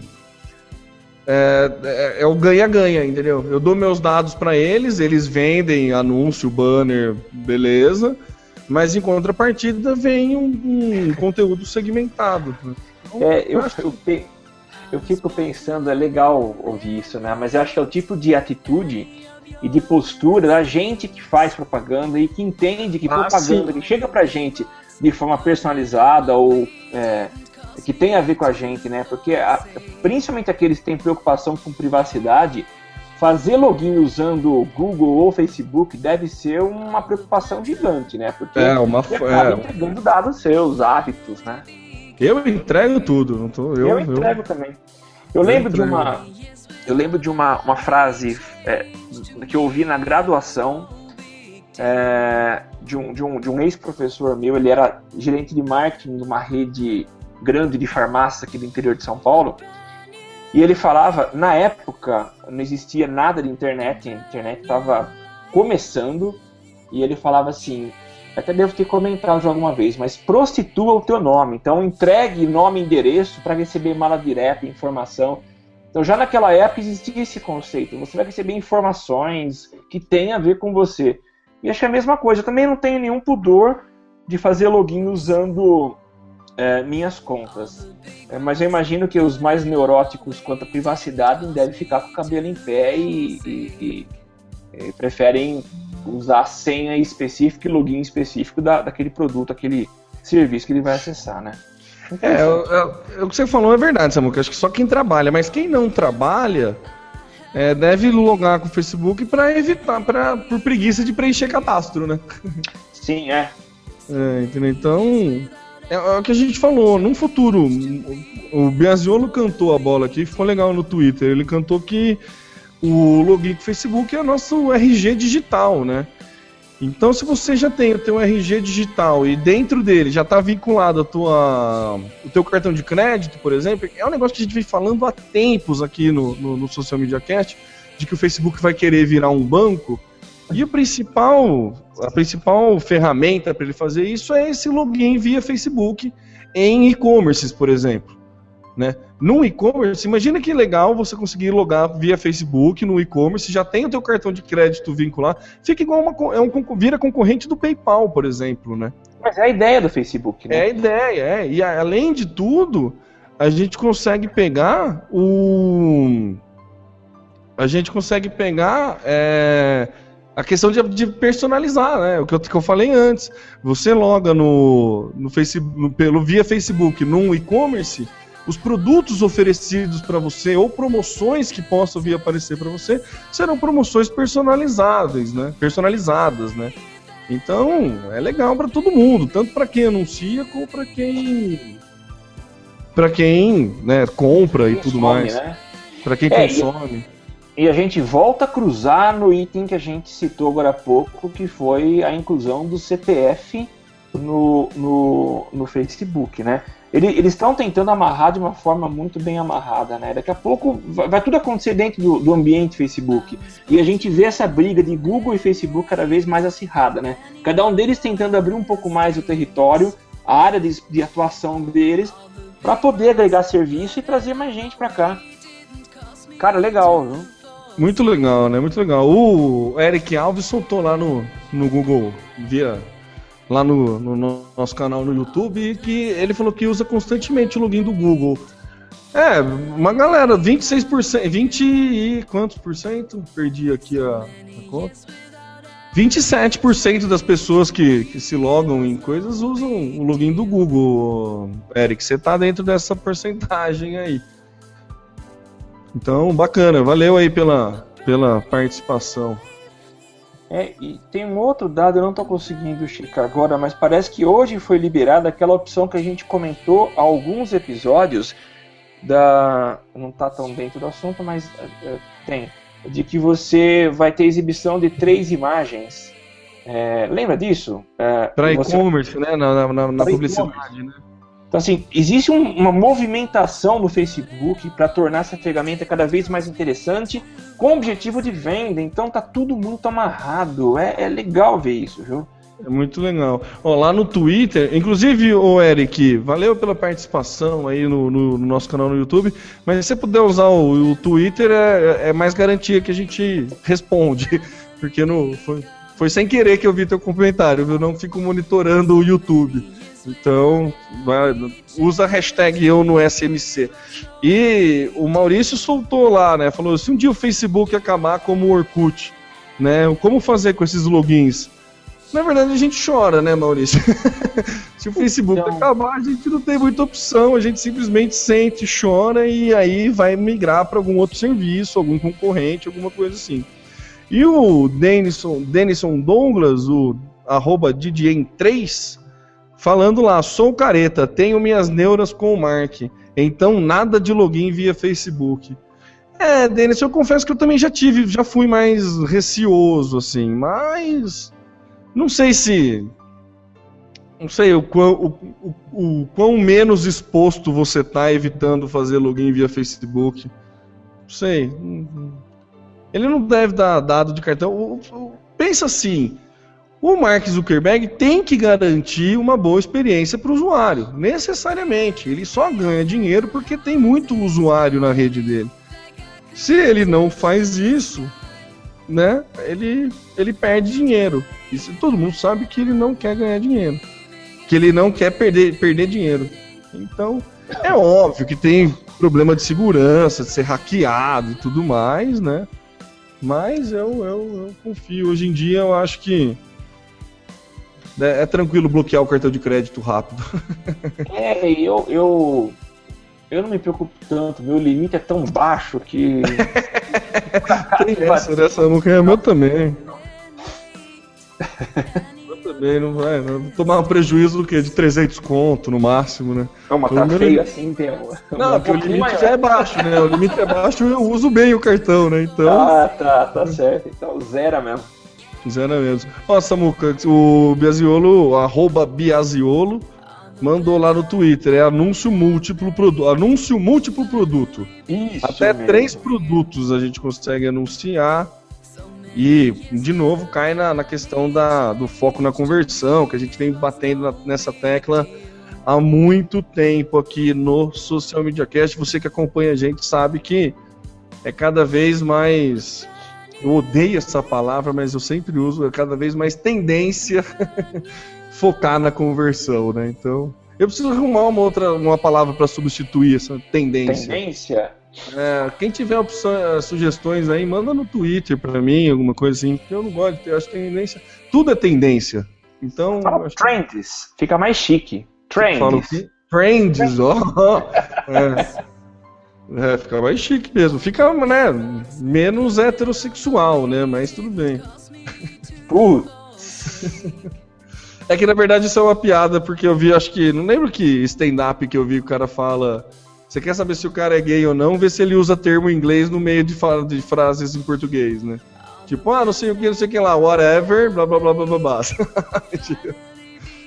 Speaker 5: é, é- é o ganha-ganha, entendeu? Eu dou meus dados para eles, eles vendem anúncio, banner, beleza. Mas em contrapartida vem um, um conteúdo segmentado. né?
Speaker 4: É, eu, eu, pe- eu fico pensando, é legal ouvir isso, né? Mas eu acho que é o tipo de atitude e de postura da gente que faz propaganda e que entende que
Speaker 5: Ah,
Speaker 4: propaganda que chega pra gente de forma personalizada ou é, que tem a ver com a gente, né? Porque a- principalmente aqueles que têm preocupação com privacidade, fazer login usando o Google ou Facebook deve ser uma preocupação gigante, né? Porque
Speaker 5: É, uma
Speaker 4: você acaba
Speaker 5: é,
Speaker 4: entregando dados seus, hábitos, né?
Speaker 5: Eu entrego tudo, não tô, eu,
Speaker 4: Eu,
Speaker 5: eu-
Speaker 4: entrego também. Eu lembro de
Speaker 5: entrego.
Speaker 4: uma, eu lembro de uma, uma frase é, que eu ouvi na graduação é, de um, de um, de um ex-professor meu. Ele era gerente de marketing de uma rede grande de farmácia aqui do interior de São Paulo. E ele falava, na época não existia nada de internet, a internet estava começando, e ele falava assim, até devo ter comentado já alguma vez, mas prostitua o teu nome. Então entregue nome e endereço para receber mala direta, informação. Então já naquela época existia esse conceito. Você vai receber informações que têm a ver com você. E que é a mesma coisa. Eu também não tenho nenhum pudor de fazer login usando é, minhas contas. É, mas eu imagino que os mais neuróticos quanto à privacidade devem ficar com o cabelo em pé e, e- e- e preferem usar a senha específica e login específico da, daquele produto, aquele serviço que ele vai acessar, né?
Speaker 5: É, eu- eu- eu- o que você falou é verdade, Samuca. Acho que só quem trabalha, mas quem não trabalha é, deve logar com o Facebook para evitar, pra, por preguiça de preencher cadastro, né?
Speaker 4: Sim, é.
Speaker 5: É, entendeu? Então, é, é o que a gente falou. Num futuro, o o Biasiolo cantou a bola aqui, ficou legal no Twitter. Ele cantou que o login com o Facebook é nosso RG digital, né? Então, se você já tem o teu RG digital e dentro dele já está vinculado a tua, o teu cartão de crédito, por exemplo, é um negócio que a gente vem falando há tempos aqui no, no, no Social Media Cast, de que o Facebook vai querer virar um banco. E o principal, a principal ferramenta para ele fazer isso é esse login via Facebook em e-commerces, por exemplo. Né? No e-commerce, imagina que legal você conseguir logar via Facebook no e-commerce, já tem o teu cartão de crédito vinculado, fica igual uma é um, vira concorrente do PayPal, por exemplo, né?
Speaker 4: Mas é a ideia do Facebook,
Speaker 5: É a
Speaker 4: né?
Speaker 5: ideia, é. E além de tudo, a gente consegue pegar o. A gente consegue pegar é, a questão de, de personalizar, né? O que eu, que eu falei antes. Você loga no, no Facebook, no- pelo via Facebook num e-commerce, os produtos oferecidos para você ou promoções que possam vir aparecer para você serão promoções personalizáveis, né? Personalizadas, né? Então, é legal para todo mundo, tanto para quem anuncia como para quem para quem, né, compra e tudo
Speaker 4: Consome,
Speaker 5: mais,
Speaker 4: Né?
Speaker 5: para quem
Speaker 4: É, e-
Speaker 5: consome.
Speaker 4: E a gente volta a cruzar no item que a gente citou agora há pouco, que foi a inclusão do CPF no, no, no Facebook, né? Ele, eles estão tentando amarrar de uma forma muito bem amarrada, né? Daqui a pouco vai, vai tudo acontecer dentro do, do, ambiente Facebook. E a gente vê essa briga de Google e Facebook cada vez mais acirrada, né? Cada um deles tentando abrir um pouco mais o território, a área de, de atuação deles, para poder agregar serviço e trazer mais gente para cá. Cara, legal, viu?
Speaker 5: Muito legal, né? Muito legal. O Eric Alves soltou lá no, no Google via lá no, no, nosso canal no YouTube que ele falou que usa constantemente o login do Google. É, uma galera, 26%, 20 e quantos por cento? Perdi aqui a, a conta. 27% das pessoas que, que se logam em coisas usam o login do Google. Eric, você tá dentro dessa porcentagem aí. Então, bacana, valeu aí pela, pela participação.
Speaker 4: É, e tem um outro dado, eu não estou conseguindo checar agora, mas parece que hoje foi liberada aquela opção que a gente comentou há alguns episódios da. Não está tão dentro do assunto, mas é, tem. De que você vai ter exibição de três imagens. É, lembra disso?
Speaker 5: É, Para e-commerce, né? Na, na, na publicidade, né?
Speaker 4: Então, assim, existe um, uma movimentação no Facebook para tornar essa ferramenta cada vez mais interessante com o objetivo de venda. Então, tá tudo muito amarrado. É, é legal ver isso, viu?
Speaker 5: É muito legal. Ó, lá no Twitter, inclusive, o Eric, valeu pela participação aí no, no, no, nosso canal no YouTube, mas se você puder usar o, o Twitter, é, é, mais garantia que a gente responde, [laughs] porque no, foi, foi sem querer que eu vi teu comentário, viu? Não fico monitorando o YouTube. Então, usa a hashtag eu no SMC. E o Maurício soltou lá, né? Falou: se um dia o Facebook acabar como o Orkut, né? Como fazer com esses logins? Na verdade, a gente chora, né, Maurício? [laughs] se o Facebook então... acabar, a gente não tem muita opção, a gente simplesmente sente, chora e aí vai migrar para algum outro serviço, algum concorrente, alguma coisa assim. E o Denison, Denison Douglas, o arroba DJM3, falando lá, sou careta, tenho minhas neuras com o Mark, então nada de login via Facebook. É, Denis, eu confesso que eu também já tive, já fui mais receoso, assim, mas não sei se. Não sei o quão, o, o, o quão menos exposto você tá evitando fazer login via Facebook. Não sei. Ele não deve dar dado de cartão. Pensa assim: o Mark Zuckerberg tem que garantir uma boa experiência para o usuário, necessariamente. Ele só ganha dinheiro porque tem muito usuário na rede dele. Se ele não faz isso, né, ele, ele perde dinheiro. E todo mundo sabe que ele não quer ganhar dinheiro, que ele não quer perder, perder dinheiro. Então, é óbvio que tem problema de segurança, de ser hackeado e tudo mais, né? Mas eu, eu, eu confio. Hoje em dia eu acho que é, é tranquilo bloquear o cartão de crédito rápido. [laughs]
Speaker 4: É, eu, eu, eu não me preocupo tanto, meu limite é tão baixo que. [laughs]
Speaker 5: Tem essa, dessa música é meu também. Eu também, não vai. Não, tomar um prejuízo do quê? De 300 conto no máximo, né?
Speaker 4: Não, mas tá feio limite... assim, tem um...
Speaker 5: Não, porque o limite maior. já é baixo, né? O limite é baixo eu uso bem o cartão, né? Então.
Speaker 4: Ah, tá, tá certo. Então, zero mesmo.
Speaker 5: Zero mesmo. Ó, Samuca, o Biaziolo, arroba Biaziolo, mandou lá no Twitter, é anúncio múltiplo produto. Anúncio múltiplo produto. Isso Até mesmo. três produtos a gente consegue anunciar. E, de novo, cai na, na questão da, do foco na conversão, que a gente vem batendo na, nessa tecla há muito tempo aqui no Social Media Cast. Você que acompanha a gente sabe que é cada vez mais eu odeio essa palavra, mas eu sempre uso, é cada vez mais tendência [laughs] focar na conversão, né? Então, eu preciso arrumar uma outra uma palavra para substituir essa tendência.
Speaker 4: Tendência?
Speaker 5: É, quem tiver opções, sugestões aí, manda no Twitter para mim, alguma coisa assim, eu não gosto ter, acho tendência. Tudo é tendência. Então.
Speaker 4: Fala trends, fica mais chique. Trends.
Speaker 5: Trends, ó. Oh. [laughs] é. É, fica mais chique mesmo. Fica, né, menos heterossexual, né? Mas tudo bem. Putz. [laughs] É que na verdade isso é uma piada, porque eu vi, acho que. Não lembro que stand-up que eu vi que o cara fala. Você quer saber se o cara é gay ou não, vê se ele usa termo em inglês no meio de, fala, de frases em português, né? Tipo, ah, não sei o que, não sei o que lá, whatever, blá blá blá blá blá blá. [laughs]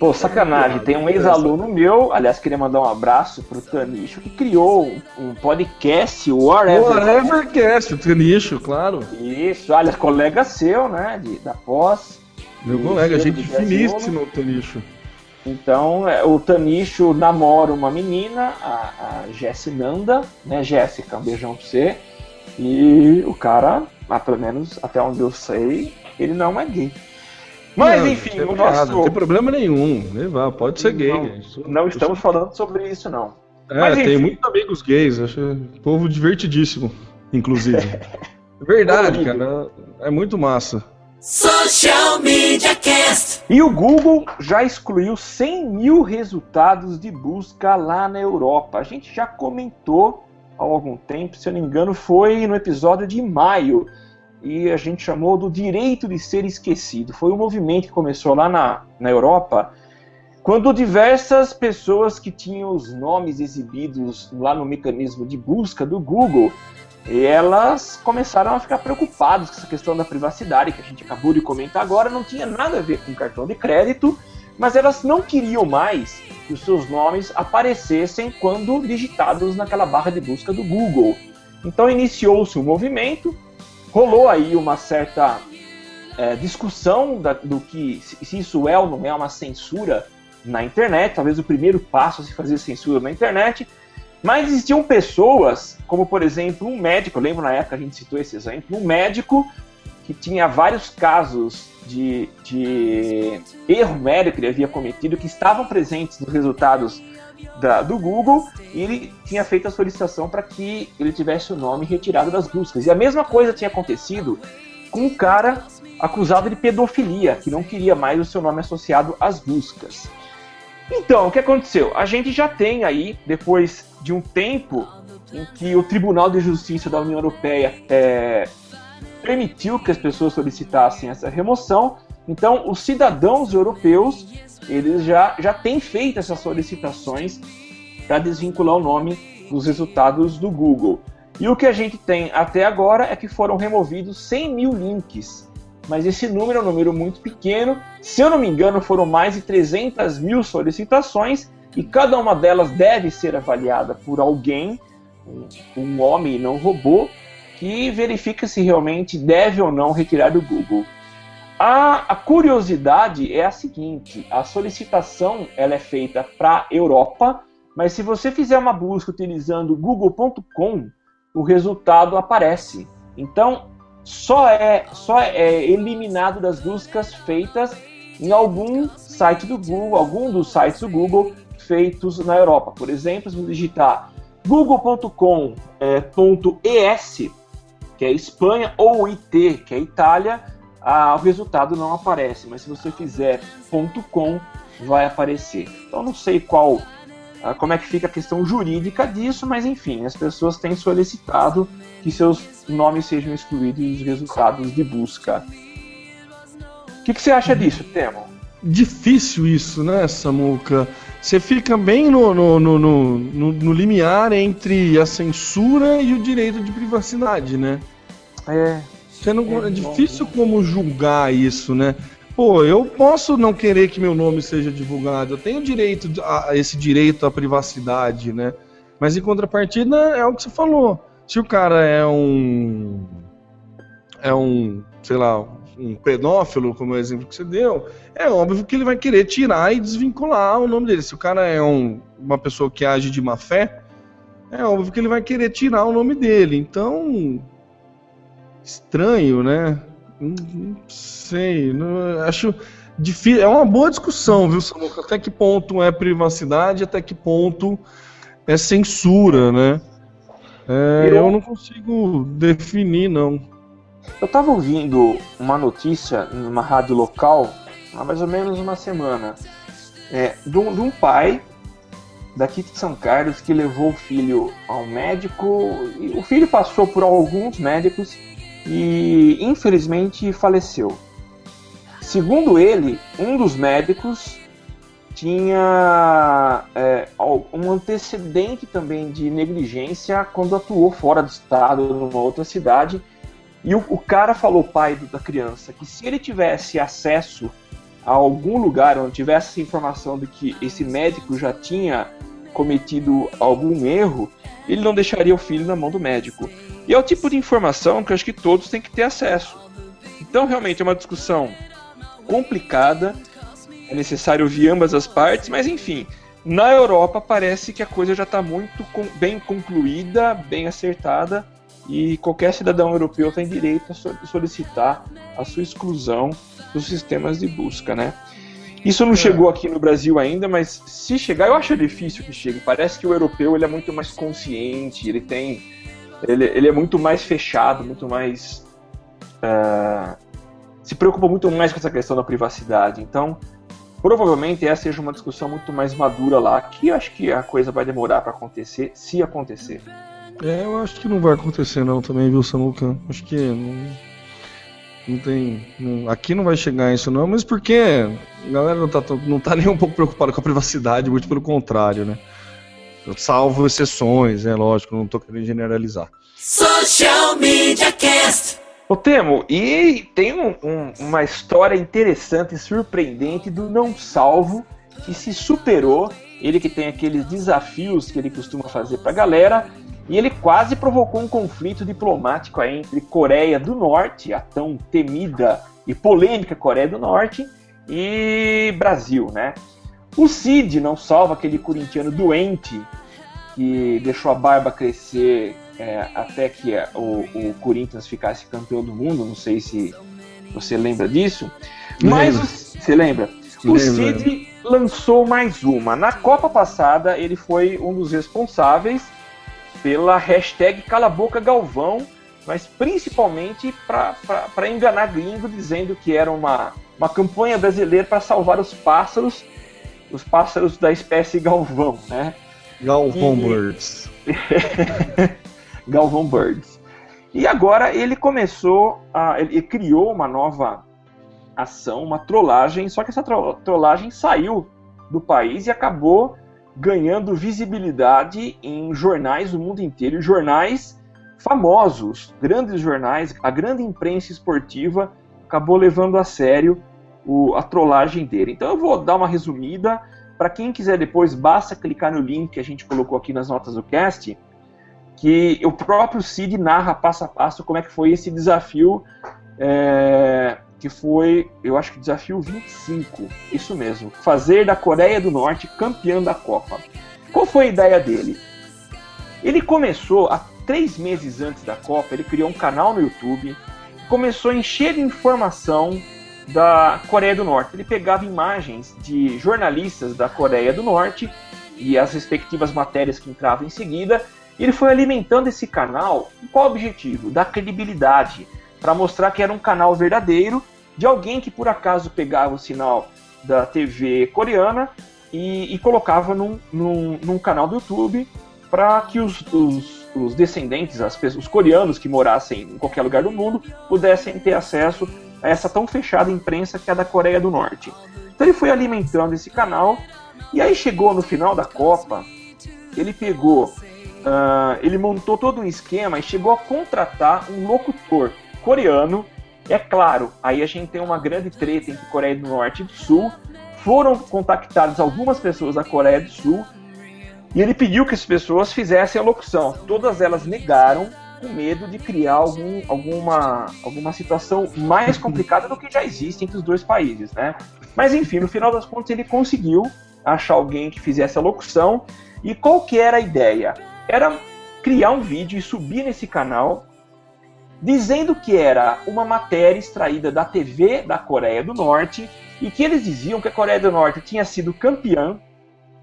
Speaker 4: Pô, sacanagem. Tem um ex-aluno meu, aliás, queria mandar um abraço pro Tanicho, que criou um, podcast, o Whatever.
Speaker 5: Whatevercast, o Tanicho, claro.
Speaker 4: Isso, aliás, colega seu, né, de, da pós.
Speaker 5: Meu colega, gente finíssima, o Tanicho.
Speaker 4: Então, é, o Tanicho namora uma menina, a, a Jessi Nanda, né, Jéssica, um beijão pra você. E o cara, ah, pelo menos até onde eu sei, ele não é gay. Mas
Speaker 5: Não,
Speaker 4: enfim,
Speaker 5: não
Speaker 4: o
Speaker 5: errado,
Speaker 4: nosso.
Speaker 5: Não tem problema nenhum, né, vá, pode ser gay.
Speaker 4: Não,
Speaker 5: né,
Speaker 4: não estamos falando sobre isso, não.
Speaker 5: É,
Speaker 4: Mas,
Speaker 5: tem muitos amigos gays, acho povo divertidíssimo, inclusive. É [laughs] Verdade, cara, é muito massa.
Speaker 2: Social Media Cast.
Speaker 4: E o Google já excluiu 100 mil resultados de busca lá na Europa. A gente já comentou há algum tempo, se eu não me engano, foi no episódio de maio. E a gente chamou do direito de ser esquecido. Foi um movimento que começou lá na, na Europa, quando diversas pessoas que tinham os nomes exibidos lá no mecanismo de busca do Google elas começaram a ficar preocupadas com essa questão da privacidade que a gente acabou de comentar agora, não tinha nada a ver com cartão de crédito, mas elas não queriam mais que os seus nomes aparecessem quando digitados naquela barra de busca do Google. Então iniciou-se um movimento, rolou aí uma certa é, discussão da- do que se isso é ou não é uma censura na internet, talvez o primeiro passo a se fazer censura na internet, mas existiam pessoas, como por exemplo um médico, eu lembro na época a gente citou esse exemplo, um médico que tinha vários casos de, de erro médico que ele havia cometido que estavam presentes nos resultados da- do Google e ele tinha feito a solicitação para que ele tivesse o nome retirado das buscas. E a mesma coisa tinha acontecido com um cara acusado de pedofilia, que não queria mais o seu nome associado às buscas. Então, o que aconteceu? A gente já tem aí, depois de um tempo em que o Tribunal de Justiça da União Europeia é, permitiu que as pessoas solicitassem essa remoção, então os cidadãos europeus eles já, já têm feito essas solicitações para desvincular o nome dos resultados do Google. E o que a gente tem até agora é que foram removidos 100 mil links. Mas esse número é um número muito pequeno. Se eu não me engano, foram mais de 300 mil solicitações e cada uma delas deve ser avaliada por alguém, um, homem não robô, que verifica se realmente deve ou não retirar do Google. A, a curiosidade é a seguinte: a solicitação ela é feita para Europa, mas se você fizer uma busca utilizando google.com, o resultado aparece. Então, só é, só é eliminado das buscas feitas em algum site do Google, algum dos sites do Google feitos na Europa. Por exemplo, se você digitar google.com.es, que é Espanha, ou IT, que é Itália, ah, o resultado não aparece. Mas se você fizer .com, vai aparecer. Então, não sei qual ah, como é que fica a questão jurídica disso, mas enfim, as pessoas têm solicitado que seus nomes sejam excluídos dos resultados de busca. O que, que você acha disso, Temo?
Speaker 5: Difícil isso, né, Samuca? Você fica bem no, no, no, no, no- no limiar entre a censura e o direito de privacidade, né?
Speaker 4: É,
Speaker 5: Você não,
Speaker 4: É,
Speaker 5: é difícil como julgar isso, né? Pô, eu posso não querer que meu nome seja divulgado, eu tenho direito a esse direito à privacidade, né? Mas em contrapartida é o que você falou. Se o cara é um é um, sei lá, um pedófilo, como é o exemplo que você deu, é óbvio que ele vai querer tirar e desvincular o nome dele. Se o cara é um- uma pessoa que age de má fé, é óbvio que ele vai querer tirar o nome dele. Então, estranho, né? Não, não sei, não- acho difícil. É uma boa discussão, viu, Samuca? Até que ponto é privacidade, até que ponto é censura, né? É,
Speaker 4: Eu-
Speaker 5: eu não consigo definir, não.
Speaker 4: eu estava ouvindo uma notícia numa rádio local há mais ou menos uma semana é, de, um, de um pai daqui de São Carlos que levou o filho ao médico e o filho passou por alguns médicos e infelizmente faleceu. Segundo ele, um dos médicos tinha é, um antecedente também de negligência quando atuou fora do estado, numa outra cidade. E o, o cara falou, pai da criança, que se ele tivesse acesso a algum lugar onde tivesse informação de que esse médico já tinha cometido algum erro, ele não deixaria o filho na mão do médico. E é o tipo de informação que eu acho que todos têm que ter acesso. Então, realmente, é uma discussão complicada, é necessário ouvir ambas as partes, mas enfim, na Europa parece que a coisa já está muito bem concluída, bem acertada, e qualquer cidadão europeu tem direito a solicitar a sua exclusão dos sistemas de busca, né? Isso não é. chegou aqui no Brasil ainda, mas se chegar, eu acho difícil que chegue. Parece que o europeu ele é muito mais consciente, ele tem, ele, ele é muito mais fechado, muito mais uh, se preocupa muito mais com essa questão da privacidade. Então, provavelmente essa seja uma discussão muito mais madura lá, que eu acho que a coisa vai demorar para acontecer, se acontecer.
Speaker 5: É, eu acho que não vai acontecer não também, viu, Samuca? Acho que não, não tem. Não, aqui não vai chegar isso não, mas porque a galera não tá, não tá [laughs] nem um pouco preocupada com a privacidade, muito pelo contrário, né? Salvo exceções, é lógico, não tô querendo generalizar. Social
Speaker 4: Media Cast. Ô Temo, e tem um, um, uma história interessante e surpreendente do não salvo que se superou. Ele que tem aqueles desafios que ele costuma fazer pra galera. E ele quase provocou um conflito diplomático aí entre Coreia do Norte, a tão temida e polêmica Coreia do Norte, e Brasil, né? O Cid não salva aquele corintiano doente que deixou a barba crescer é, até que é, o, o, Corinthians ficasse campeão do mundo. Não sei se você lembra disso. Mas o, você lembra? O Cid lançou mais uma. Na Copa passada, ele foi um dos responsáveis pela hashtag Cala Boca Galvão, mas principalmente para enganar gringo, dizendo que era uma, uma campanha brasileira para salvar os pássaros, os pássaros da espécie Galvão, né?
Speaker 5: Galvão e... Birds. [laughs]
Speaker 4: Galvão Birds. E agora ele começou, a, ele criou uma nova ação, uma trollagem, só que essa trollagem saiu do país e acabou ganhando visibilidade em jornais do mundo inteiro, jornais famosos, grandes jornais, a grande imprensa esportiva acabou levando a sério o, a trollagem dele. Então eu vou dar uma resumida. Para quem quiser depois, basta clicar no link que a gente colocou aqui nas notas do cast que o próprio Cid narra passo a passo como é que foi esse desafio, é, que foi, eu acho que desafio 25, isso mesmo, fazer da Coreia do Norte campeã da Copa. Qual foi a ideia dele? Ele começou há três meses antes da Copa, ele criou um canal no YouTube, começou a encher de informação da Coreia do Norte. Ele pegava imagens de jornalistas da Coreia do Norte e as respectivas matérias que entravam em seguida ele foi alimentando esse canal com qual objetivo? Dar credibilidade, para mostrar que era um canal verdadeiro de alguém que por acaso pegava o sinal da TV coreana e, e colocava num, num, num, canal do YouTube para que os, os, os descendentes, os coreanos que morassem em qualquer lugar do mundo, pudessem ter acesso a essa tão fechada imprensa que é da Coreia do Norte. Então ele foi alimentando esse canal e aí chegou no final da Copa, ele pegou Uh, ele montou todo um esquema e chegou a contratar um locutor coreano. É claro, aí a gente tem uma grande treta entre Coreia do Norte e do Sul. Foram contactadas algumas pessoas da Coreia do Sul e ele pediu que as pessoas fizessem a locução. Todas elas negaram com medo de criar algum, alguma, alguma situação mais complicada do que já existe entre os dois países, né? Mas enfim, no final das contas ele conseguiu achar alguém que fizesse a locução. E qual que era a ideia? era criar um vídeo e subir nesse canal dizendo que era uma matéria extraída da TV da Coreia do Norte e que eles diziam que a Coreia do Norte tinha sido campeã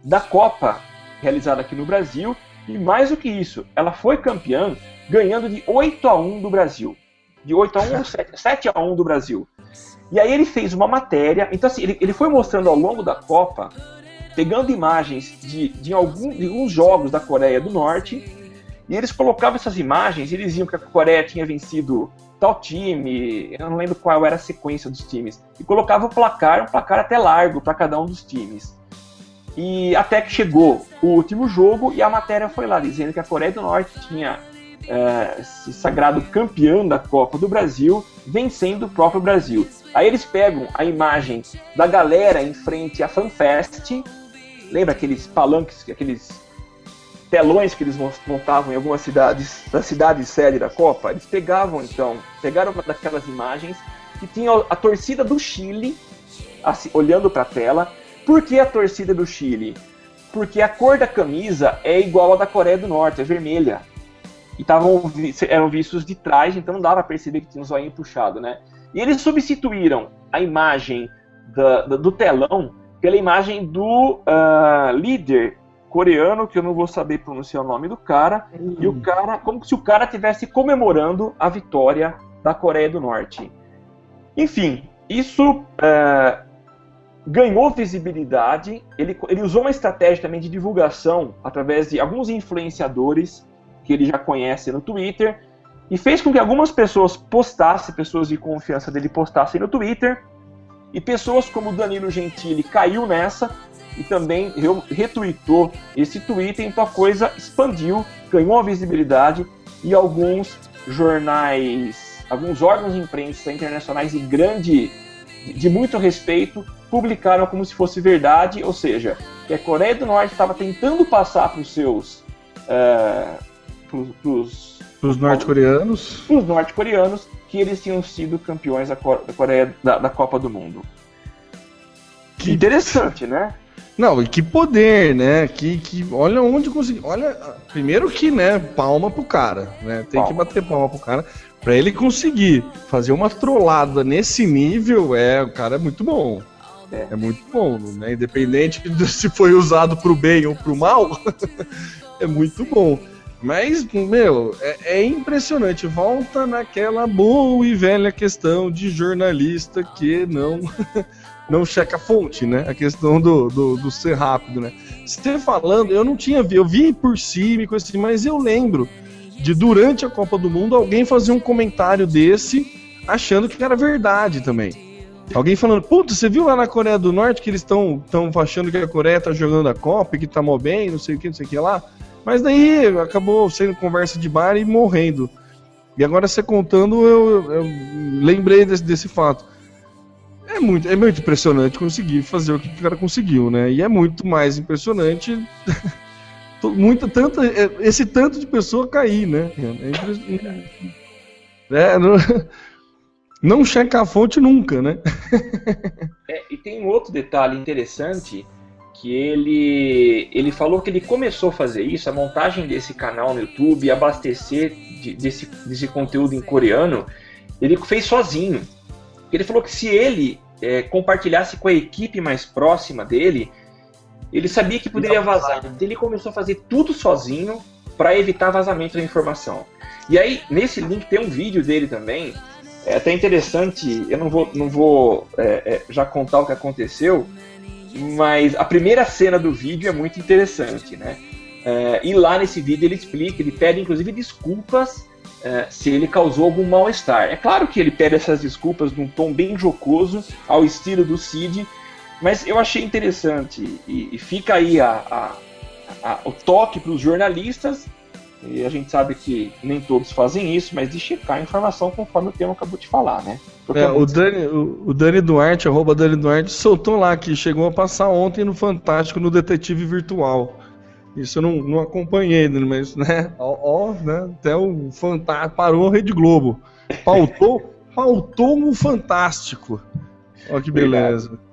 Speaker 4: da Copa realizada aqui no Brasil e mais do que isso, ela foi campeã ganhando de 8 a 1 do Brasil. De 8 a 1 ou 7, 7 a 1 do Brasil. E aí ele fez uma matéria, então assim, ele, ele foi mostrando ao longo da Copa pegando imagens de, de, algum, de alguns jogos da Coreia do Norte, e eles colocavam essas imagens eles diziam que a Coreia tinha vencido tal time, eu não lembro qual era a sequência dos times, e colocava o placar, um placar até largo para cada um dos times. E até que chegou o último jogo e a matéria foi lá dizendo que a Coreia do Norte tinha é, se sagrado campeão da Copa do Brasil, vencendo o próprio Brasil. Aí eles pegam a imagem da galera em frente à FanFest, lembra aqueles palanques, aqueles telões que eles montavam em algumas cidades, da cidade sede da Copa? Eles pegavam então, pegaram uma daquelas imagens que tinha a torcida do Chile assim, olhando para a tela por que a torcida do Chile? Porque a cor da camisa é igual à da Coreia do Norte, é vermelha. E tavam, eram vistos de trás, então não dava para perceber que tinha um zoinho puxado, né? E eles substituíram a imagem da, da, do telão pela imagem do uh, líder coreano, que eu não vou saber pronunciar o nome do cara, uhum. e o cara, como se o cara estivesse comemorando a vitória da Coreia do Norte. Enfim, isso uh, ganhou visibilidade, ele, ele usou uma estratégia também de divulgação através de alguns influenciadores que ele já conhece no Twitter e fez com que algumas pessoas postassem, pessoas de confiança dele postassem no Twitter e pessoas como Danilo Gentili caiu nessa e também retweetou esse tweet, então a coisa expandiu, ganhou uma visibilidade e alguns jornais, alguns órgãos de imprensa internacionais de grande, de muito respeito, publicaram como se fosse verdade, ou seja, que a Coreia do Norte estava tentando passar para os seus. Uh,
Speaker 5: para os norte-coreanos.
Speaker 4: Para os norte-coreanos que eles tinham sido campeões da, Coreia da, da Copa do Mundo. Que interessante, né?
Speaker 5: Não, e que poder, né? Que, que olha onde conseguiu. Olha, primeiro que, né, palma pro cara, né? Tem palma. que bater palma pro cara. Pra ele conseguir fazer uma trollada nesse nível, é, o cara é muito bom. É, é muito bom, né? Independente de [laughs] se foi usado pro bem ou pro mal, [laughs] é muito bom. Mas, meu, é, é, impressionante. Volta naquela boa e velha questão de jornalista que não [laughs] não checa a fonte, né? A questão do, do, do ser rápido, né? Você falando, eu não tinha vi, eu vi por cima e coisa assim, mas eu lembro de durante a Copa do Mundo alguém fazer um comentário desse achando que era verdade também. Alguém falando, puta, você viu lá na Coreia do Norte que eles estão achando que a Coreia tá jogando a Copa e que tá mal bem, não sei o que, não sei o que lá. Mas daí acabou sendo conversa de bar e morrendo. E agora você contando, eu, eu lembrei desse, desse fato. É muito, é muito impressionante conseguir fazer o que o cara conseguiu, né? E é muito mais impressionante [laughs] muito, tanto, é, esse tanto de pessoa cair, né? É impressionante. É, não, [laughs] não checa a fonte nunca, né? [laughs]
Speaker 4: é, e tem um outro detalhe interessante que ele ele falou que ele começou a fazer isso, a montagem desse canal no YouTube, abastecer de, desse, desse conteúdo em coreano, ele fez sozinho. Ele falou que se ele é, compartilhasse com a equipe mais próxima dele, ele sabia que poderia vazar. Então ele começou a fazer tudo sozinho para evitar vazamento da informação. E aí, nesse link tem um vídeo dele também, é até interessante, eu não vou, não vou é, é, já contar o que aconteceu, mas a primeira cena do vídeo é muito interessante, né? É, e lá nesse vídeo ele explica, ele pede inclusive desculpas é, se ele causou algum mal-estar. É claro que ele pede essas desculpas num tom bem jocoso, ao estilo do Cid, mas eu achei interessante e, e fica aí a, a, a, o toque para os jornalistas e a gente sabe que nem todos fazem isso, mas de checar a informação conforme o tema acabou de falar, né?
Speaker 5: É, o, Dani, o, o, Dani Duarte, arroba Dani Duarte, soltou lá que chegou a passar ontem no Fantástico no Detetive Virtual. Isso eu não, não acompanhei, mas, né? Ó, ó, né? Até o Fantástico parou a Rede Globo. Pautou, pautou [laughs] um Fantástico. Olha que beleza. Obrigado.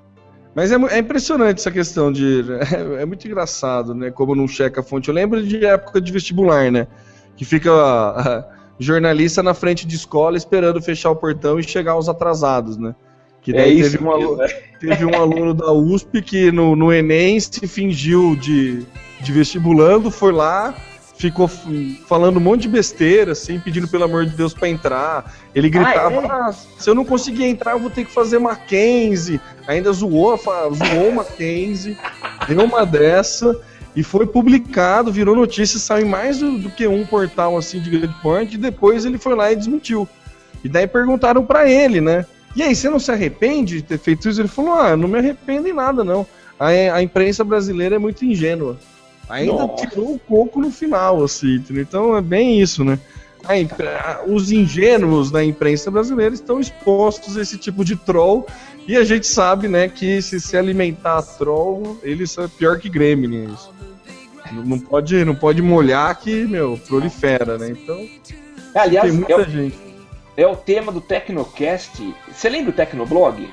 Speaker 5: Mas é, é, impressionante essa questão de. É, [laughs] é, muito engraçado, né? Como não checa a fonte. Eu lembro de época de vestibular, né? Que fica a, [laughs] a, jornalista na frente de escola esperando fechar o portão e chegar os atrasados, né? Que daí é teve, um aluno, né? teve um aluno da USP que no, no Enem se fingiu de, de vestibulando, foi lá, ficou falando um monte de besteira, assim, pedindo pelo amor de Deus para entrar. Ele gritava: ah, é? ah, se eu não conseguir entrar, eu vou ter que fazer Mackenzie. Ainda zoou, zoou Mackenzie, deu uma dessa. E foi publicado, virou notícia, saiu em mais do, do, que um portal assim de grande porte, e depois ele foi lá e desmentiu. E daí perguntaram para ele, né? E aí, você não se arrepende de ter feito isso? Ele falou: Ah, não me arrependo em nada, não. A, a imprensa brasileira é muito ingênua. Ainda
Speaker 4: Nossa.
Speaker 5: tirou o coco no final, assim. Então é bem isso, né? Os ingênuos da imprensa brasileira estão expostos a esse tipo de troll. E a gente sabe, né, que se se alimentar troll, eles são pior que gremlin. Isso. Não- pode, não pode molhar que, meu, prolifera, né? Então,
Speaker 4: Aliás,
Speaker 5: tem
Speaker 4: é,
Speaker 5: muita
Speaker 4: o-
Speaker 5: gente.
Speaker 4: é o tema do Tecnocast. Você lembra o Tecnoblog?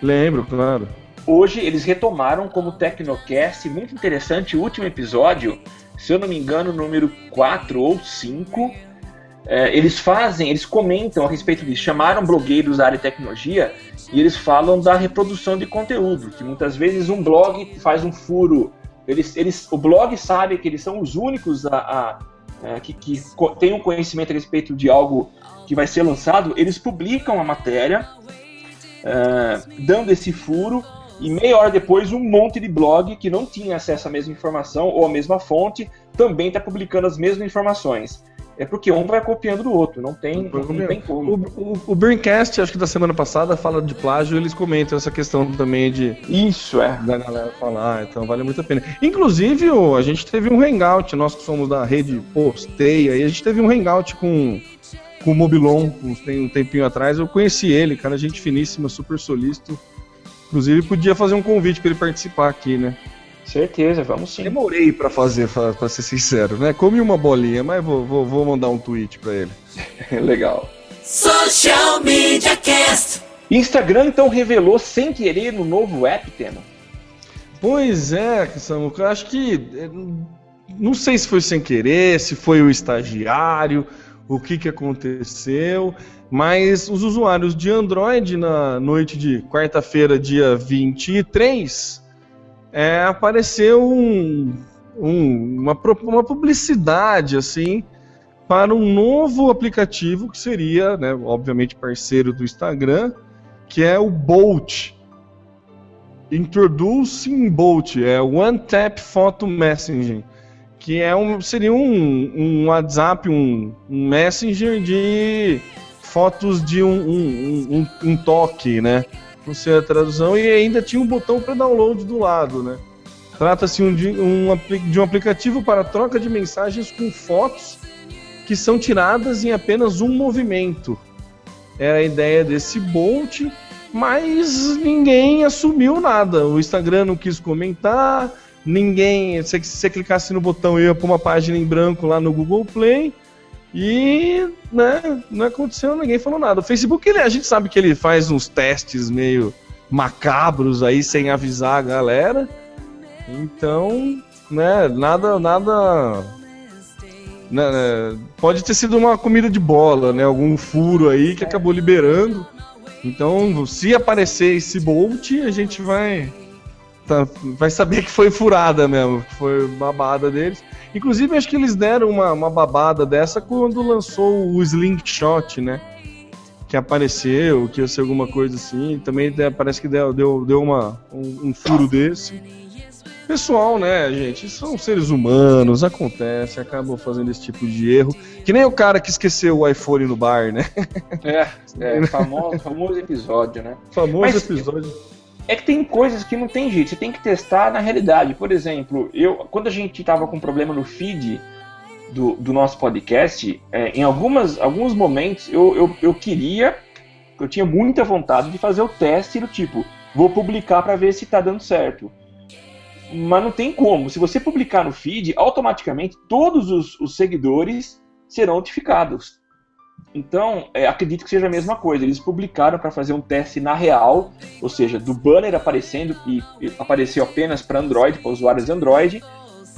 Speaker 5: Lembro, claro.
Speaker 4: Hoje eles retomaram como Tecnocast, muito interessante, o último episódio, se eu não me engano, número 4 ou 5. é, eles fazem, eles comentam a respeito disso, chamaram blogueiros da área de tecnologia e eles falam da reprodução de conteúdo, que muitas vezes um blog faz um furo. Eles, eles, o blog sabe que eles são os únicos a, a- a- que, que têm um conhecimento a respeito de algo que vai ser lançado, eles publicam a matéria é, dando esse furo e meia hora depois um monte de blog que não tinha acesso à mesma informação ou à mesma fonte também está publicando as mesmas informações. É porque um vai copiando do outro, não tem, não tem
Speaker 5: O,
Speaker 4: como.
Speaker 5: o, o Braincast, acho que da semana passada, fala de plágio, eles comentam essa questão também de
Speaker 4: Isso é.
Speaker 5: da galera falar, então vale muito a pena. Inclusive, o- a gente teve um hangout, nós que somos da rede Posteia, e a gente teve um hangout com, com o Mobilon uns tem- um tempinho atrás. Eu conheci ele, cara, gente finíssima, super solícito. Inclusive, podia fazer um convite para ele participar aqui, né?
Speaker 4: Certeza, vamos sim.
Speaker 5: Demorei para fazer, pra, pra ser sincero, né? Comi uma bolinha, mas vou, vou, vou mandar um tweet para ele. [laughs]
Speaker 4: Legal.
Speaker 2: Social Media Cast.
Speaker 4: Instagram então revelou sem querer no novo app, tema.
Speaker 5: Pois é, Samuca, acho que. é, Não sei se foi sem querer, se foi o estagiário, o que, que aconteceu, mas os usuários de Android na noite de quarta-feira, dia 23, é, apareceu um- um- uma, uma publicidade assim para um novo aplicativo que seria, né, obviamente, parceiro do Instagram, que é o Bolt. Introducing Bolt, é One Tap Photo Messaging, que é um, seria um, um WhatsApp, um, um Messenger de fotos de um, um, um, um toque, né? Não sei a tradução, e ainda tinha um botão para download do lado, né? Trata-se um, de, um, de um aplicativo para troca de mensagens com fotos que são tiradas em apenas um movimento. Era a ideia desse Bolt, mas ninguém assumiu nada. O Instagram não quis comentar, ninguém. Se você clicasse no botão, ia para uma página em branco lá no Google Play. E né, não aconteceu, ninguém falou nada. O Facebook, ele, a gente sabe que ele faz uns testes meio macabros aí, sem avisar a galera. Então, né, nada, nada. né, né, pode ter sido uma comida de bola, né? Algum furo aí que acabou liberando. Então, se aparecer esse Bolt, a gente vai tá- vai saber que foi furada mesmo, que foi babada deles. Inclusive, acho que eles deram uma, uma babada dessa quando lançou o Slingshot, né? Que apareceu, que ia ser alguma coisa assim. Também parece que deu, deu, deu uma, um, um furo desse. Pessoal, né, gente? São seres humanos, acontece, acabam fazendo esse tipo de erro. Que nem o cara que esqueceu o iPhone no bar, né?
Speaker 4: É, é famoso, famoso episódio, né?
Speaker 5: Famoso
Speaker 4: Mas-
Speaker 5: episódio.
Speaker 4: É que tem coisas que não tem jeito, você tem que testar na realidade. Por exemplo, eu quando a gente tava com problema no feed do, do nosso podcast, é, em algumas, alguns momentos eu, eu, eu queria, eu tinha muita vontade de fazer o teste do tipo, vou publicar para ver se tá dando certo. Mas não tem como. Se você publicar no feed, automaticamente todos os, os seguidores serão notificados. Então, é, acredito que seja a mesma coisa. Eles publicaram para fazer um teste na real, ou seja, do banner aparecendo e, e apareceu apenas para Android, para usuários de Android,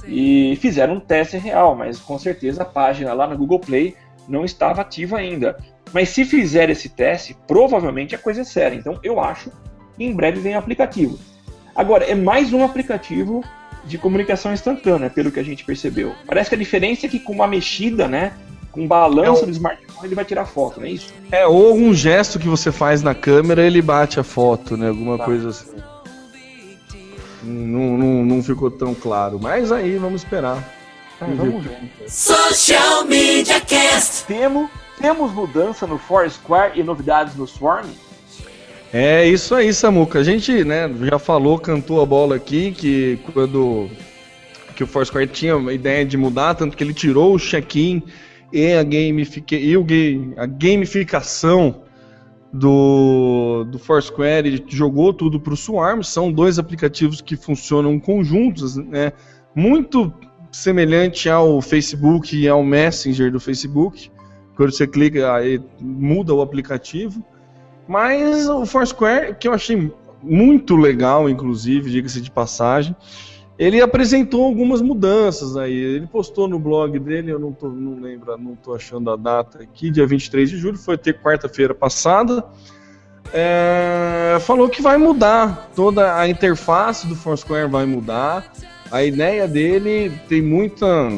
Speaker 4: e fizeram um teste real, mas com certeza a página lá no Google Play não estava ativa ainda. Mas se fizer esse teste, provavelmente a coisa é séria. Então, eu acho que em breve vem o aplicativo. Agora, é mais um aplicativo de comunicação instantânea, pelo que a gente percebeu. Parece que a diferença é que com uma mexida, né, com um balanço
Speaker 5: É o-
Speaker 4: do smartphone, ele vai tirar foto, não é isso?
Speaker 5: É, ou algum gesto que você faz na câmera, ele bate a foto, né? Alguma
Speaker 4: Tá.
Speaker 5: coisa assim. Não, não, não ficou tão claro. Mas aí, vamos esperar.
Speaker 4: Ah, vamos ver.
Speaker 2: Social Media Cast.
Speaker 4: Temo Temos mudança no Foursquare e novidades no Swarm?
Speaker 5: É isso aí, Samuca. A gente né, já falou, cantou a bola aqui, que quando que o Foursquare tinha a ideia de mudar, tanto que ele tirou o check-in e a, gamifica, e o, a gamificação do, do Foursquare jogou tudo para o Swarm. São dois aplicativos que funcionam conjuntos, né? muito semelhante ao Facebook e ao Messenger do Facebook. Quando você clica, aí muda o aplicativo. Mas o Foursquare, que eu achei muito legal, inclusive, diga-se de passagem, ele apresentou algumas mudanças aí. Ele postou no blog dele, eu não, tô, não lembro, não estou achando a data aqui, dia 23 de julho, foi ter quarta-feira passada. É, falou que vai mudar, toda a interface do Foursquare vai mudar. A ideia dele tem muita,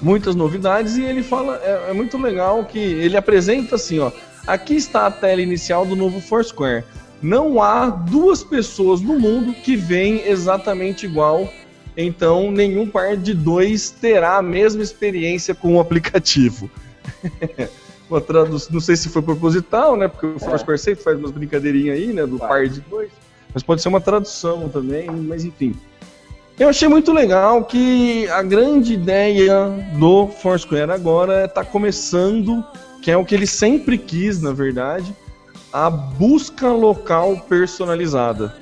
Speaker 5: muitas novidades e ele fala, é, é muito legal que ele apresenta assim, ó, aqui está a tela inicial do novo Foursquare não há duas pessoas no mundo que veem exatamente igual. Então, nenhum par de dois terá a mesma experiência com o aplicativo. [laughs] Uma tradução, não sei se foi proposital, né? Porque o Foursquare sempre faz umas brincadeirinhas aí, né? Do par de dois. Mas pode ser uma tradução também, mas enfim. Eu achei muito legal que a grande ideia do Foursquare agora está começando, que é o que ele sempre quis, na verdade, a busca local personalizada.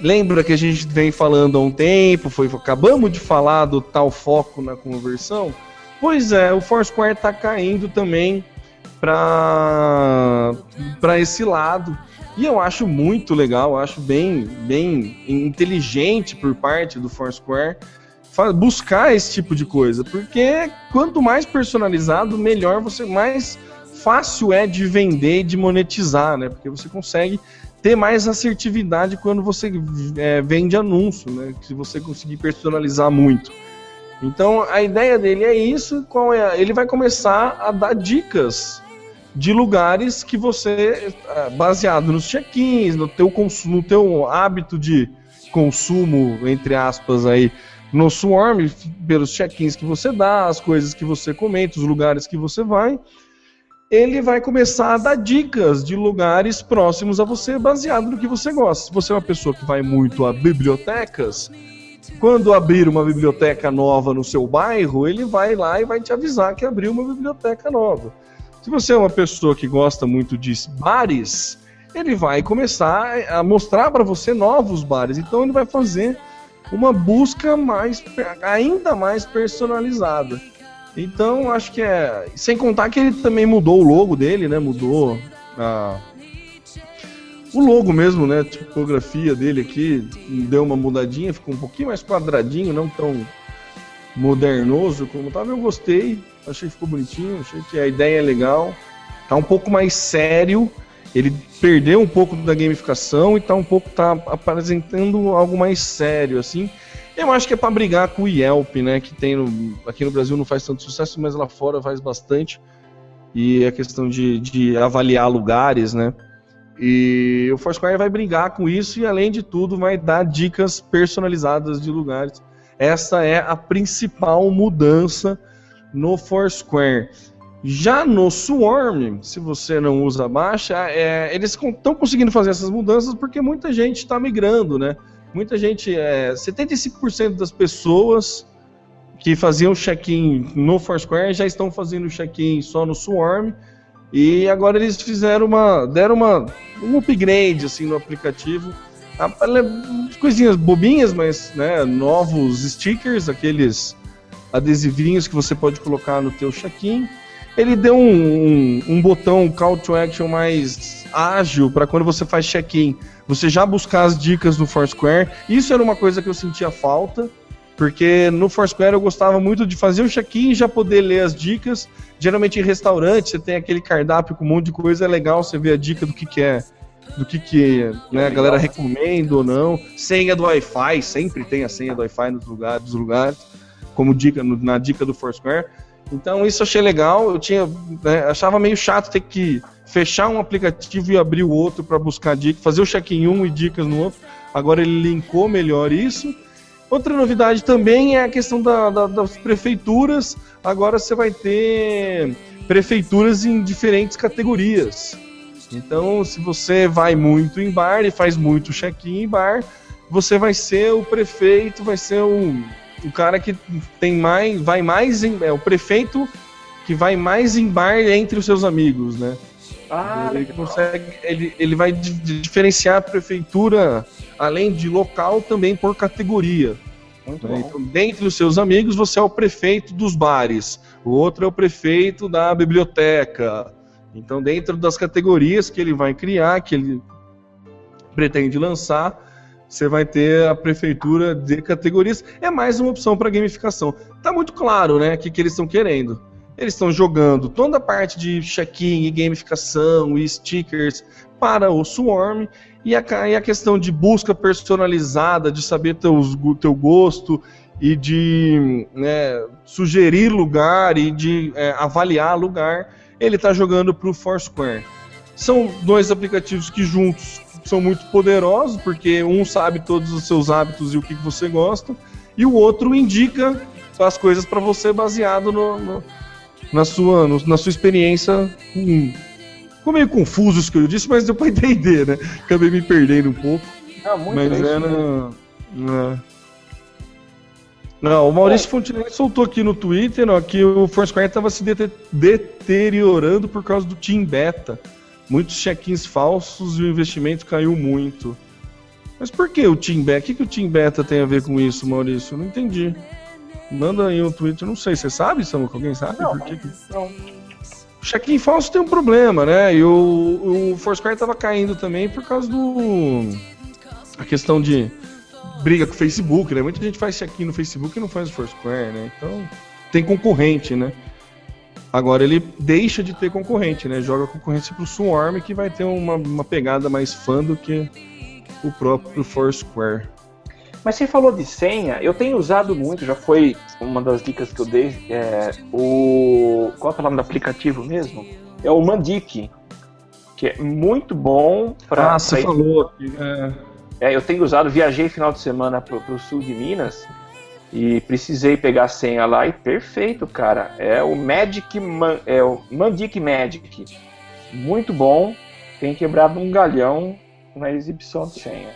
Speaker 5: Lembra que a gente vem falando há um tempo, foi, acabamos de falar do tal foco na conversão? Pois é, o Foursquare está caindo também para esse lado. E eu acho muito legal, acho bem, bem inteligente por parte do Foursquare buscar esse tipo de coisa, porque quanto mais personalizado, melhor você mais fácil é de vender e de monetizar, né? Porque você consegue ter mais assertividade quando você é, vende anúncio, né? Se você conseguir personalizar muito. Então a ideia dele é isso. Qual é? Ele vai começar a dar dicas de lugares que você, é, baseado nos check-ins, no teu no teu hábito de consumo, entre aspas aí, no Swarm, pelos check-ins que você dá, as coisas que você comenta, os lugares que você vai, ele vai começar a dar dicas de lugares próximos a você, baseado no que você gosta. Se você é uma pessoa que vai muito a bibliotecas, quando abrir uma biblioteca nova no seu bairro, ele vai lá e vai te avisar que abriu uma biblioteca nova. Se você é uma pessoa que gosta muito de bares, ele vai começar a mostrar para você novos bares. Então ele vai fazer uma busca mais ainda mais personalizada. Então, acho que é. Sem contar que ele também mudou o logo dele, né? Mudou a. O logo mesmo, né? A tipografia dele aqui deu uma mudadinha, ficou um pouquinho mais quadradinho, não tão modernoso como tava. Eu gostei, achei que ficou bonitinho, achei que a ideia é legal. Tá um pouco mais sério, ele perdeu um pouco da gamificação e tá um pouco tá apresentando algo mais sério assim. Eu acho que é para brigar com o Yelp, né? Que tem no, aqui no Brasil não faz tanto sucesso, mas lá fora faz bastante. E a questão de, de avaliar lugares, né? E o Foursquare vai brigar com isso e, além de tudo, vai dar dicas personalizadas de lugares. Essa é a principal mudança no Foursquare. Já no Swarm, se você não usa baixa, é, eles estão conseguindo fazer essas mudanças porque muita gente está migrando, né? Muita gente, é, 75% das pessoas que faziam check-in no Foursquare já estão fazendo check-in só no Swarm. E agora eles fizeram uma. deram uma, um upgrade assim no aplicativo. Coisinhas bobinhas, mas né, novos stickers, aqueles adesivinhos que você pode colocar no teu check-in. Ele deu um, um, um, botão call to action mais ágil para quando você faz check-in, você já buscar as dicas no Foursquare. Isso era uma coisa que eu sentia falta, porque no Foursquare eu gostava muito de fazer o check-in e já poder ler as dicas. Geralmente em restaurante você tem aquele cardápio com um monte de coisa, é legal você ver a dica do que, que é, do que, que né, a galera recomenda ou não. Senha do Wi-Fi, sempre tem a senha do Wi-Fi nos lugares, dos lugares, como dica na dica do Foursquare. Então isso eu achei legal. Eu tinha né, achava meio chato ter que fechar um aplicativo e abrir o outro para buscar dicas, fazer o check-in um e dicas no outro. Agora ele linkou melhor isso. Outra novidade também é a questão da, da, das prefeituras. Agora você vai ter prefeituras em diferentes categorias. Então, se você vai muito em bar e faz muito check-in em bar, você vai ser o prefeito, vai ser o, o cara que tem mais, vai mais em, é o prefeito que vai mais em bar entre os seus amigos, né?
Speaker 4: Ah,
Speaker 5: ele consegue, ele, ele vai diferenciar a prefeitura, além de local, também por categoria. Né? Então, dentre os seus amigos, você é o prefeito dos bares, o outro é o prefeito da biblioteca. Então, dentro das categorias que ele vai criar, que ele pretende lançar, você vai ter a prefeitura de categorias. É mais uma opção para gamificação. Tá muito claro, né, o que, que eles estão querendo. Eles estão jogando toda a parte de check-in e gamificação e stickers para o Swarm e a, e a questão de busca personalizada, de saber teus, teu gosto e de né, sugerir lugar e de é, avaliar lugar, ele está jogando para o Foursquare. São dois aplicativos que juntos são muito poderosos, porque um sabe todos os seus hábitos e o que você gosta, e o outro indica as coisas para você baseado no, no na sua, no, na sua experiência. Hum, ficou meio confuso isso que eu disse, mas deu pra entender, né? Acabei me perdendo um pouco.
Speaker 4: Ah, muito
Speaker 5: mas é na, na... Não, o Maurício é. Fontenelle soltou aqui no Twitter ó, que o Foursquare estava se de deteriorando por causa do Team Beta. Muitos check-ins falsos e o investimento caiu muito. Mas por que o Team Beta? O que, que o Team Beta tem a ver com isso, Maurício? Eu não entendi. Manda aí um tweet, não sei, você sabe, Samuca? Alguém sabe?
Speaker 4: Não,
Speaker 5: Por que que...
Speaker 4: não.
Speaker 5: O check-in falso tem um problema, né? E o, o Foursquare tava caindo também por causa do. A questão de briga com o Facebook, né? Muita gente faz check-in no Facebook e não faz o Foursquare, né? Então tem concorrente, né? Agora ele deixa de ter concorrente, né? Joga concorrência pro Swarm que vai ter uma, uma pegada mais fã do que o próprio Foursquare.
Speaker 4: Mas você falou de senha, eu tenho usado muito, já foi uma das dicas que eu dei. É, o. Qual é o nome do aplicativo mesmo? É o Mandic, que é muito bom para.
Speaker 5: Ah, você
Speaker 4: pra...
Speaker 5: falou. É...
Speaker 4: é... eu tenho usado, viajei final de semana pro, pro sul de Minas e precisei pegar a senha lá e perfeito, cara. É o Magic Man, é o Mandic Magic. Muito bom. Tem quebrado um galhão na exibição de senha.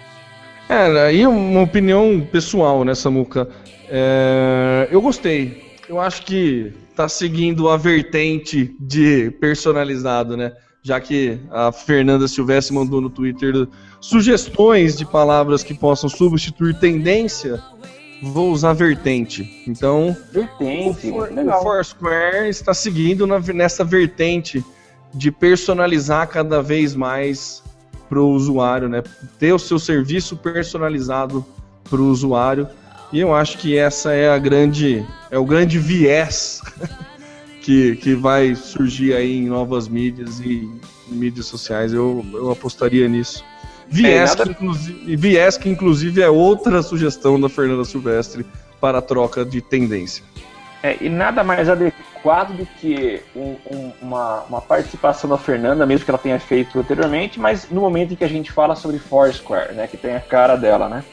Speaker 5: É, aí uma opinião pessoal, né, Samuca? É, eu gostei. Eu acho que tá seguindo a vertente de personalizado, né? Já que a Fernanda Silvestre mandou no Twitter sugestões de palavras que possam substituir tendência, vou usar vertente. Então,
Speaker 4: vertente,
Speaker 5: o, For, o Foursquare está seguindo na, nessa vertente de personalizar cada vez mais para o usuário, né? Ter o seu serviço personalizado para o usuário. E eu acho que essa é a grande, é o grande viés [laughs] que, que vai surgir aí em novas mídias e mídias sociais. Eu, eu apostaria nisso. Viés, é, nada... que, inclusive, viés que inclusive é outra sugestão da Fernanda Silvestre para a troca de tendência.
Speaker 4: É, e nada mais adequado do que um, um, uma, uma, participação da Fernanda, mesmo que ela tenha feito anteriormente, mas no momento em que a gente fala sobre Foursquare, né, que tem a cara dela, né?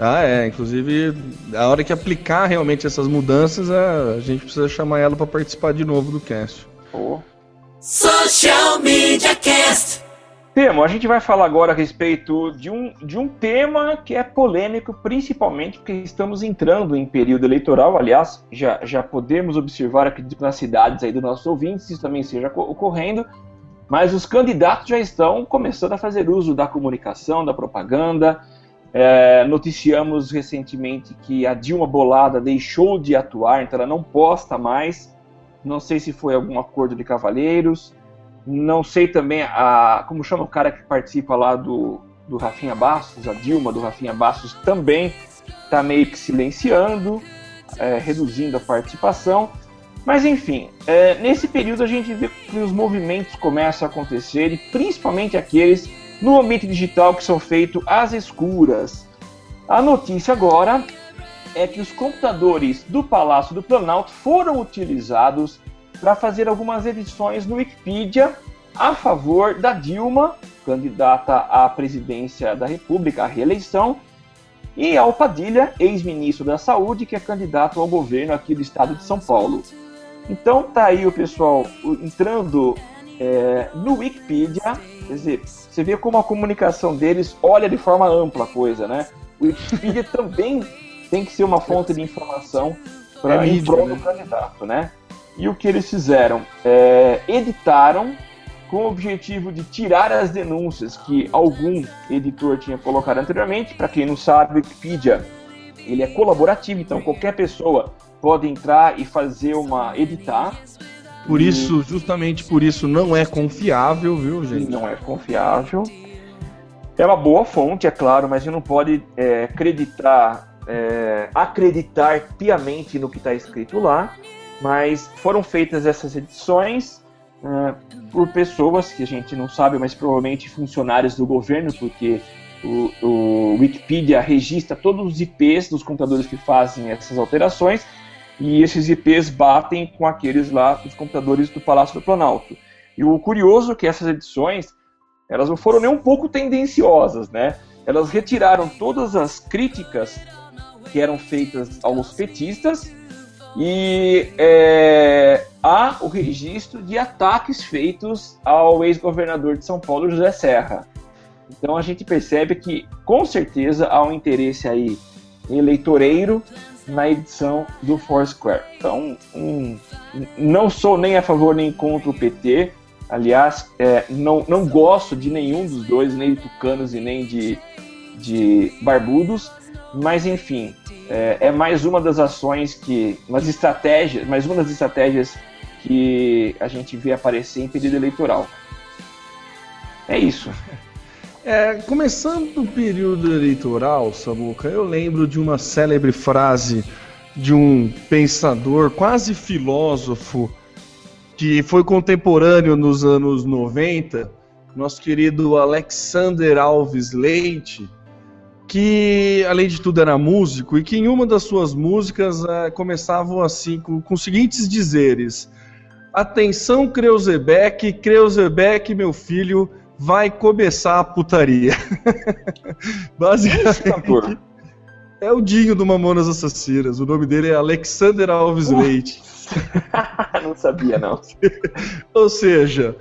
Speaker 5: Ah, é. Inclusive, a hora que aplicar realmente essas mudanças, a, gente precisa chamar ela para participar de novo do cast.
Speaker 4: Oh.
Speaker 2: Social Media Cast.
Speaker 4: Temo, a gente vai falar agora a respeito de um, de um tema que é polêmico, principalmente porque estamos entrando em período eleitoral. Aliás, já, já podemos observar aqui nas cidades aí dos nossos ouvintes, isso também esteja ocorrendo. Mas os candidatos já estão começando a fazer uso da comunicação, da propaganda. É, noticiamos recentemente que a Dilma Bolada deixou de atuar, então ela não posta mais. Não sei se foi algum acordo de cavalheiros. Não sei também a como chama o cara que participa lá do, do Rafinha Bastos, a Dilma do Rafinha Bastos também está meio que silenciando, é, reduzindo a participação. Mas enfim, é, nesse período a gente vê que os movimentos começam a acontecer, e principalmente aqueles no ambiente digital que são feitos às escuras. A notícia agora é que os computadores do Palácio do Planalto foram utilizados para fazer algumas edições no Wikipedia a favor da Dilma, candidata à presidência da República, à reeleição, e ao Padilha, ex-ministro da Saúde, que é candidato ao governo aqui do estado de São Paulo. Então tá aí o pessoal entrando é, no Wikipedia, quer dizer, você vê como a comunicação deles olha de forma ampla a coisa, né? O Wikipedia [laughs] também tem que ser uma fonte de informação para
Speaker 5: É mídia, né?
Speaker 4: candidato, né? E o que eles fizeram? É, editaram com o objetivo de tirar as denúncias que algum editor tinha colocado anteriormente. Para quem não sabe, o Wikipedia ele é colaborativo, então qualquer pessoa pode entrar e fazer uma editar.
Speaker 5: Por isso, justamente por isso, não é confiável, viu,
Speaker 4: e
Speaker 5: gente?
Speaker 4: não é confiável. É uma boa fonte, é claro, mas a gente não pode é, acreditar, é, acreditar piamente no que está escrito lá. Mas foram feitas essas edições é, por pessoas que a gente não sabe, mas provavelmente funcionários do governo, porque o, o Wikipedia registra todos os IPs dos computadores que fazem essas alterações e esses IPs batem com aqueles lá dos computadores do Palácio do Planalto. E o curioso é que essas edições elas não foram nem um pouco tendenciosas, né? Elas retiraram todas as críticas que eram feitas aos petistas e é, há o registro de ataques feitos ao ex-governador de São Paulo, José Serra. Então a gente percebe que, com certeza, há um interesse aí eleitoreiro na edição do Foursquare. Então, um, não sou nem a favor nem contra o PT. Aliás, é, não, não gosto de nenhum dos dois, nem de tucanos e nem de, de barbudos. Mas, enfim, é, é mais uma das ações que. Umas estratégias, mais uma das estratégias que a gente vê aparecer em período eleitoral. É isso.
Speaker 5: É, começando o período eleitoral, Samuca, eu lembro de uma célebre frase de um pensador, quase filósofo, que foi contemporâneo nos anos 90, nosso querido Alexander Alves Leite, que além de tudo era músico e que em uma das suas músicas eh, começavam assim com, com os seguintes dizeres: Atenção Creuzebeck, Creuzebeck, meu filho, vai começar a putaria. [laughs] Basicamente é o Dinho do Mamonas Assassinas. O nome dele é Alexander Alves Leite. [laughs]
Speaker 4: não sabia, não. [laughs]
Speaker 5: Ou seja,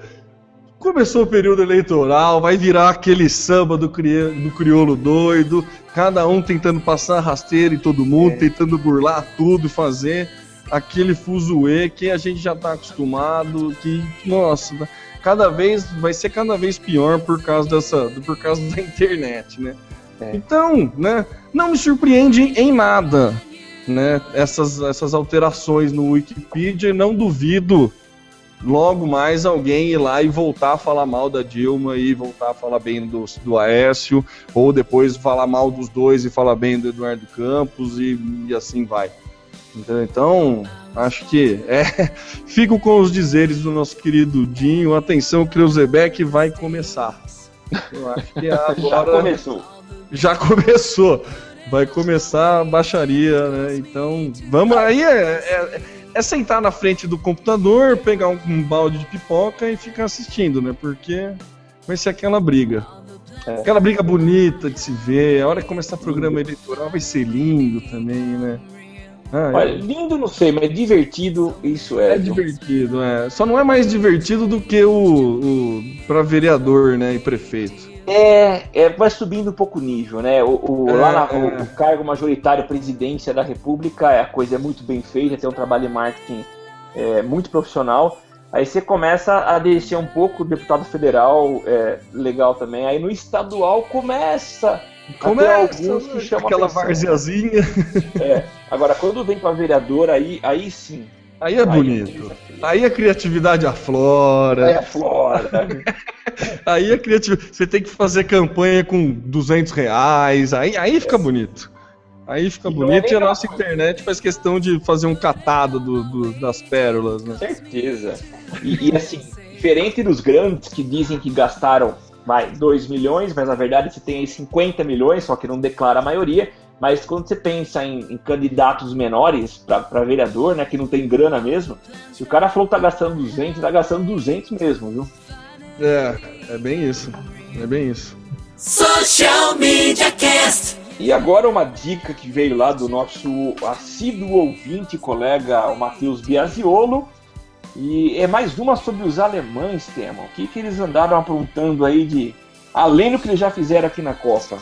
Speaker 5: começou o período eleitoral, vai virar aquele samba do, cri... do crioulo doido, cada um tentando passar rasteira em todo mundo,
Speaker 4: É.
Speaker 5: tentando burlar tudo e fazer aquele fuzuê que a gente já tá acostumado, que, nossa, cada vez vai ser cada vez pior por causa dessa, por causa da [laughs] internet, né?
Speaker 4: É.
Speaker 5: Então, né, não me surpreende em nada, né, essas, essas alterações no Wikipedia não duvido logo mais alguém ir lá e voltar a falar mal da Dilma e voltar a falar bem do, do Aécio, ou depois falar mal dos dois e falar bem do Eduardo Campos e, e assim vai. Então, então, acho que é. [laughs] Fico com os dizeres do nosso querido Dinho. Atenção, Creuzebeck vai começar. Eu acho que
Speaker 4: Já
Speaker 5: agora
Speaker 4: começou.
Speaker 5: já começou. Vai começar a baixaria, né? Então, vamos aí. É, é- é sentar na frente do computador, pegar um, um balde de pipoca e ficar assistindo, né? Porque vai ser aquela briga.
Speaker 4: É.
Speaker 5: Aquela briga bonita de se ver. A hora que começar o programa eleitoral vai ser lindo também, né? Ah,
Speaker 4: Olha,
Speaker 5: é-
Speaker 4: lindo não sei, mas divertido isso é.
Speaker 5: é divertido, é. Só não é mais divertido do que o, o para vereador, né, e prefeito.
Speaker 4: É, é, vai subindo um pouco o nível, né? O, o-
Speaker 5: É,
Speaker 4: lá na-
Speaker 5: é.
Speaker 4: o, o cargo majoritário presidência da República, é a coisa é muito bem feita, tem um trabalho de marketing é, muito profissional. Aí você começa a descer um pouco, deputado federal, é, legal também. Aí no estadual começa.
Speaker 5: Como
Speaker 4: Até
Speaker 5: é
Speaker 4: alguns que chamam
Speaker 5: aquela
Speaker 4: atenção.
Speaker 5: varzeazinha?
Speaker 4: É. Agora, quando vem para vereador, aí, aí sim.
Speaker 5: Aí é bonito. Aí a criatividade aflora.
Speaker 4: Aí é a flora. [laughs]
Speaker 5: Aí a criatividade. Você tem que fazer campanha com 200 reais. Aí, aí fica bonito. Aí fica
Speaker 4: E é
Speaker 5: bonito
Speaker 4: nem
Speaker 5: e a nossa internet faz questão de fazer um catado do- do- das pérolas, né?
Speaker 4: certeza. E, e, assim, diferente dos grandes que dizem que gastaram vai, 2 milhões, mas na verdade você tem aí 50 milhões, só que não declara a maioria. Mas quando você pensa em, em candidatos menores para vereador, né, que não tem grana mesmo, se o cara falou que tá gastando 200, tá gastando 200 mesmo, viu?
Speaker 5: É, é bem isso. É bem isso.
Speaker 2: Social Media Cast.
Speaker 4: E agora uma dica que veio lá do nosso assíduo ouvinte, colega, o Matheus Biasiolo. E é mais uma sobre os alemães, Tema. O que, que eles andaram aprontando aí de. Além do que eles já fizeram aqui na Copa.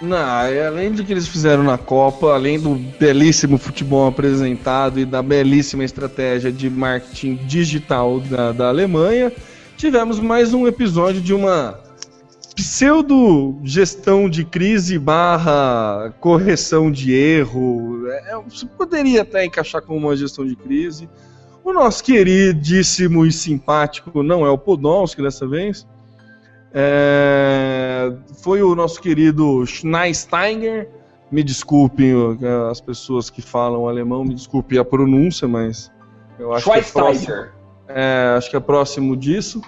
Speaker 5: Não, é, além do que eles fizeram na Copa, além do belíssimo futebol apresentado e da belíssima estratégia de marketing digital da, da Alemanha, tivemos mais um episódio de uma pseudo gestão de crise barra correção de erro. É, é poderia até encaixar como uma gestão de crise. O nosso queridíssimo e simpático não é o Podolski dessa vez. É, foi o nosso querido Schneinsteiger. Me desculpem as pessoas que falam alemão, me desculpe a pronúncia, mas eu acho que é próximo, é, acho que é próximo disso.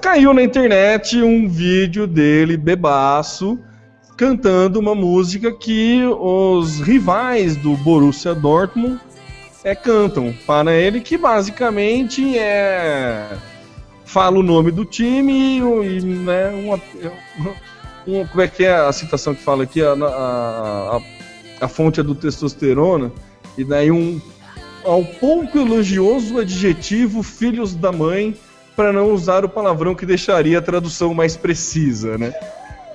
Speaker 5: Caiu na internet um vídeo dele bebaço cantando uma música que os rivais do Borussia Dortmund é, cantam para ele, que basicamente é. Fala o nome do time e, né, uma, uma, como é que é a citação que fala aqui? A, a, a, a fonte é do testosterona, e daí um. Ao pouco elogioso adjetivo filhos da mãe, para não usar o palavrão que deixaria a tradução mais precisa, né?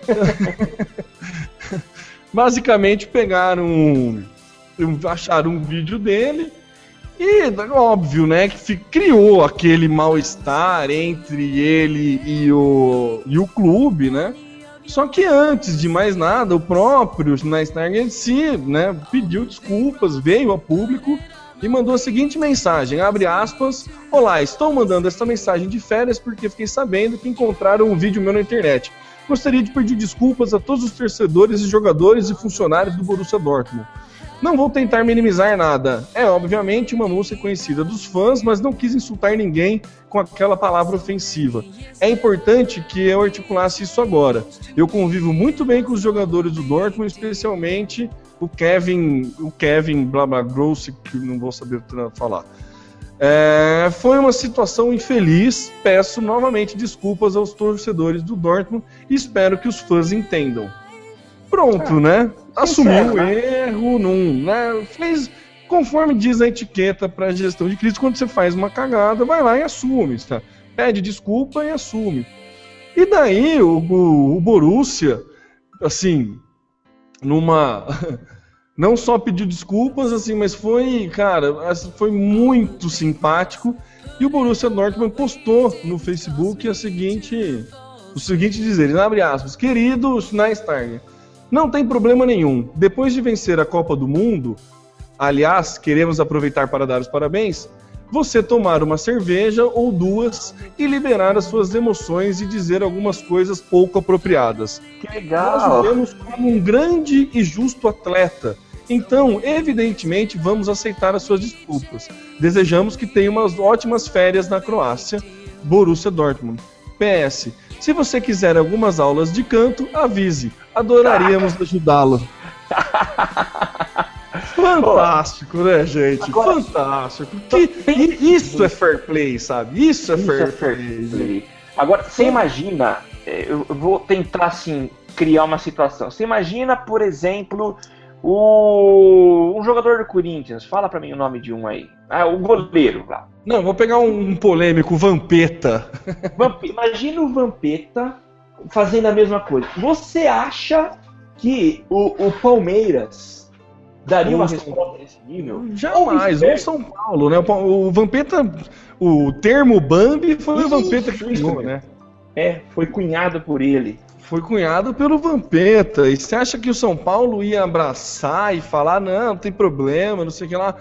Speaker 5: [laughs] Basicamente pegaram acharam um vídeo dele e, óbvio, né, que criou aquele mal-estar entre ele e o, e o clube, né? Só que antes de mais nada, o próprio Schneinsteiger si, né, pediu desculpas, veio a público e mandou a seguinte mensagem, abre aspas, Olá, estou mandando esta mensagem de férias porque fiquei sabendo que encontraram um vídeo meu na internet. Gostaria de pedir desculpas a todos os torcedores e jogadores e funcionários do Borussia Dortmund. Não vou tentar minimizar nada. É, obviamente, uma música conhecida dos fãs, mas não quis insultar ninguém com aquela palavra ofensiva. É importante que eu articulasse isso agora. Eu convivo muito bem com os jogadores do Dortmund, especialmente o Kevin, o Kevin blá blá Gross, que não vou saber falar. É, foi uma situação infeliz. Peço novamente desculpas aos torcedores do Dortmund e espero que os fãs entendam. Pronto, é. né? Assumiu o né? erro, não, né? Fez conforme diz a etiqueta para gestão de crise. Quando você faz uma cagada, vai lá e assume, tá? Pede desculpa e assume. E daí o, o, o Borussia, assim, numa [laughs] não só pediu desculpas, assim, mas foi, cara, foi muito simpático. E o Borussia Dortmund postou no Facebook a seguinte, o seguinte dizer, abre aspas, querido Schneinsteiger, não tem problema nenhum. Depois de vencer a Copa do Mundo, aliás, queremos aproveitar para dar os parabéns, você tomar uma cerveja ou duas e liberar as suas emoções e dizer algumas coisas pouco apropriadas.
Speaker 4: Que legal!
Speaker 5: Nós o vemos como um grande e justo atleta. Então, evidentemente, vamos aceitar as suas desculpas. Desejamos que tenha umas ótimas férias na Croácia. Borussia Dortmund. PS. Se você quiser algumas aulas de canto, avise. Adoraríamos ajudá-lo. [laughs] Fantástico, né, gente? Agora, Fantástico. Que, isso é fair play, sabe? Isso é, isso fair, é fair play. play.
Speaker 4: Agora, você imagina, é, eu vou tentar assim criar uma situação. Você imagina, por exemplo, o um jogador do Corinthians, fala para mim o nome de um aí. Ah, o goleiro lá.
Speaker 5: Não, vou pegar um polêmico, Vampeta.
Speaker 4: Imagina o Vampeta fazendo a mesma coisa. Você acha que o, o Palmeiras daria uma resposta nesse nível?
Speaker 5: Jamais, ou São Paulo, né? O, Vampeta, o termo Bambi foi isso, o Vampeta que criou, né?
Speaker 4: É, foi cunhado por ele.
Speaker 5: Foi cunhado pelo Vampeta. E você acha que o São Paulo ia abraçar e falar, não, não tem problema, não sei o que lá.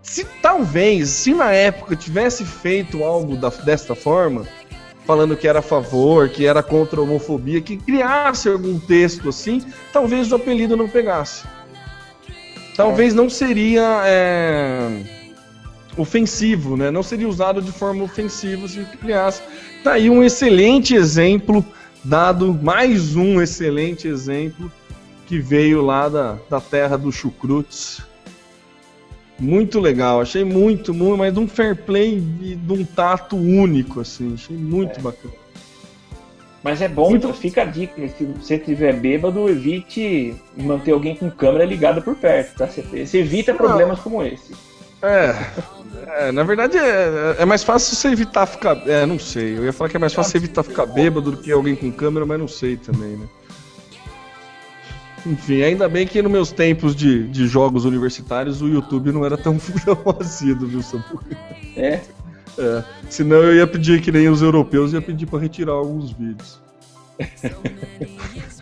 Speaker 5: Se talvez, se na época tivesse feito algo da, desta forma, falando que era a favor, que era contra a homofobia, que criasse algum texto assim, talvez o apelido não pegasse. Talvez é. não seria é, ofensivo, né? Não seria usado de forma ofensiva se criasse. Tá aí um excelente exemplo dado, mais um excelente exemplo que veio lá da, da terra do chucrutes. Muito legal, achei muito, muito, mas de um fair play e de um tato único, assim, achei muito é. bacana.
Speaker 4: Mas é bom, muito... fica a dica, se você estiver bêbado, evite manter alguém com câmera ligada por perto, tá? Você, evita Não. problemas como esse.
Speaker 5: É, é, na verdade é, é mais fácil você evitar ficar. É, não sei. Eu ia falar que é mais fácil você evitar ficar bêbado do que alguém com câmera, mas não sei também, né? Enfim, ainda bem que nos meus tempos de, de jogos universitários o YouTube não era tão, [laughs] tão assíduo, viu, Samu?
Speaker 4: É.
Speaker 5: É, senão eu ia pedir que nem os europeus, ia pedir pra retirar alguns vídeos. [laughs]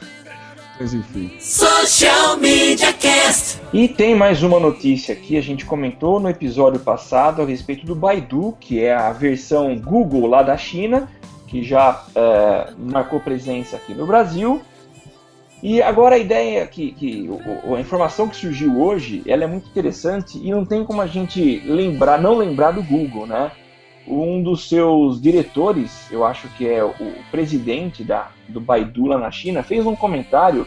Speaker 5: Mas enfim.
Speaker 2: Social Media Cast.
Speaker 4: E tem mais uma notícia aqui, a gente comentou no episódio passado a respeito do Baidu, que é a versão Google lá da China, que já é, marcou presença aqui no Brasil. E agora a ideia que, que o- a informação que surgiu hoje, ela é muito interessante e não tem como a gente lembrar, não lembrar do Google, né? Um dos seus diretores, eu acho que é o presidente da, do Baidu lá na China, fez um comentário.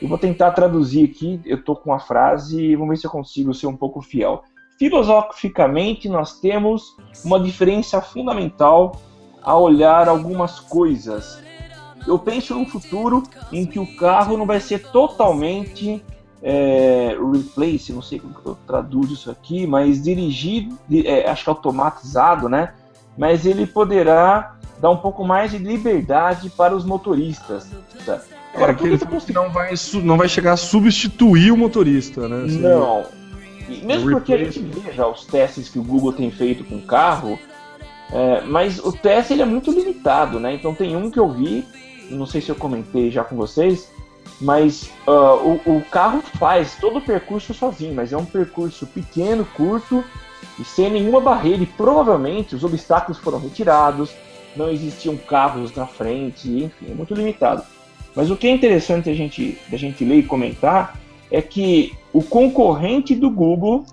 Speaker 4: Eu vou tentar traduzir aqui, eu tô com a frase vamos ver se eu consigo ser um pouco fiel. Filosoficamente, nós temos uma diferença fundamental a olhar algumas coisas eu penso num futuro em que o carro não vai ser totalmente é, replace, não sei como eu traduzo isso aqui, mas dirigido, é, acho que automatizado, né? Mas ele poderá dar um pouco mais de liberdade para os motoristas. Tá?
Speaker 5: Agora, que ele que não vai, não vai chegar a substituir o motorista, né? Assim,
Speaker 4: Não. E mesmo
Speaker 5: O
Speaker 4: porque a gente vê já os testes que o Google tem feito com o carro, é, mas o teste ele é muito limitado, né? Então tem um que eu vi, não sei se eu comentei já com vocês, mas ah, o, o carro faz todo o percurso sozinho, mas é um percurso pequeno, curto e sem nenhuma barreira. E provavelmente os obstáculos foram retirados, não existiam carros na frente, enfim, é muito limitado. Mas o que é interessante a gente, a gente ler e comentar é que o concorrente do Google,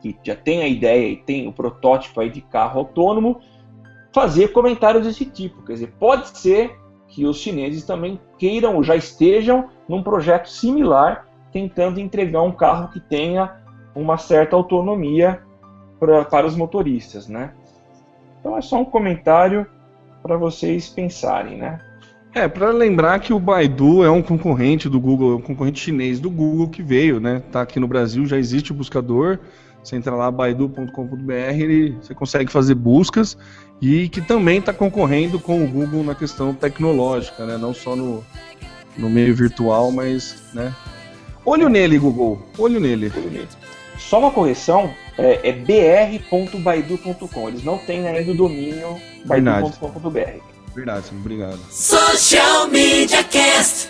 Speaker 4: que já tem a ideia e tem o protótipo aí de carro autônomo, fazer comentários desse tipo. Quer dizer, pode ser que os chineses também queiram ou já estejam num projeto similar, tentando entregar um carro que tenha uma certa autonomia pra, para os motoristas, né? Então é só um comentário para vocês pensarem, né?
Speaker 5: É, pra lembrar que o Baidu é um concorrente do Google, é um concorrente chinês do Google que veio, né? Tá aqui no Brasil, já existe o buscador. Você entra lá, baidu.com.br, você consegue fazer buscas e que também está concorrendo com o Google na questão tecnológica, né? Não só no, no meio virtual, mas, né? Olho nele, Google. Olho nele.
Speaker 4: Só uma correção, é, é br.baidu.com. Eles não têm ainda o domínio
Speaker 5: Verdade.
Speaker 4: baidu.com.br.
Speaker 5: Verdade, obrigado.
Speaker 2: Social Media Cast.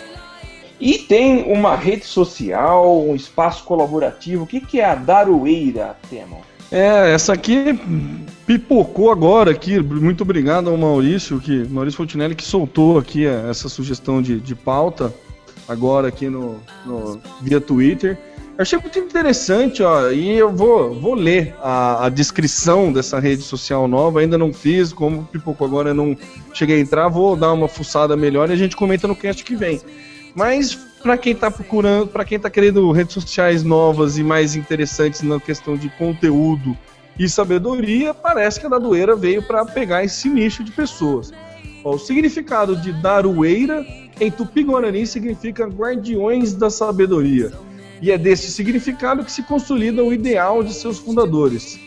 Speaker 4: E tem uma rede social, um espaço colaborativo. O que, que é a Daroeira, Temon?
Speaker 5: É, essa aqui pipocou agora aqui. Muito obrigado ao Maurício, que Maurício Fontinelli que soltou aqui é, essa sugestão de, de pauta agora aqui no, no- via Twitter. Eu achei muito interessante, ó, e eu vou, vou ler a, a descrição dessa rede social nova. Ainda não fiz, como pipocou agora, eu não cheguei a entrar. Vou dar uma fuçada melhor e a gente comenta no cast que vem. Mas para quem tá procurando, para quem tá querendo redes sociais novas e mais interessantes na questão de conteúdo e sabedoria, parece que a Dadoeira veio para pegar esse nicho de pessoas. Ó, o significado de Daroeira em Tupi-Guarani significa guardiões da sabedoria. E é desse significado que se consolida o ideal de seus fundadores: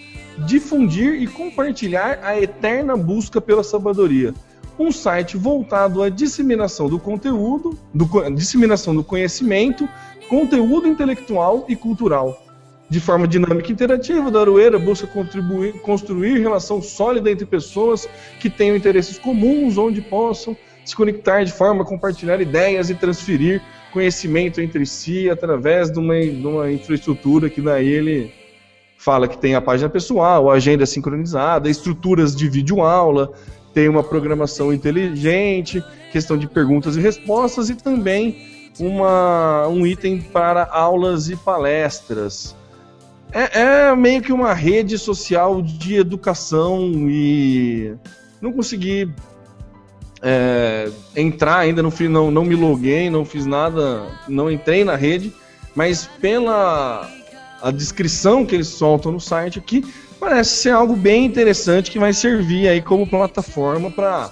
Speaker 5: difundir e compartilhar a eterna busca pela sabedoria um site voltado à disseminação do conteúdo, do, disseminação do conhecimento, conteúdo intelectual e cultural. De forma dinâmica e interativa, da Aroeira busca contribuir, construir relação sólida entre pessoas que tenham interesses comuns, onde possam se conectar de forma a compartilhar ideias e transferir conhecimento entre si através de uma, de uma infraestrutura que daí ele fala que tem a página pessoal, a agenda sincronizada, estruturas de videoaula, tem uma programação inteligente, questão de perguntas e respostas e também uma, um item para aulas e palestras. É, é meio que uma rede social de educação e não consegui é, entrar ainda, não, não, não me loguei, não fiz nada, não entrei na rede, mas pela a descrição que eles soltam no site aqui, parece ser algo bem interessante que vai servir aí como plataforma para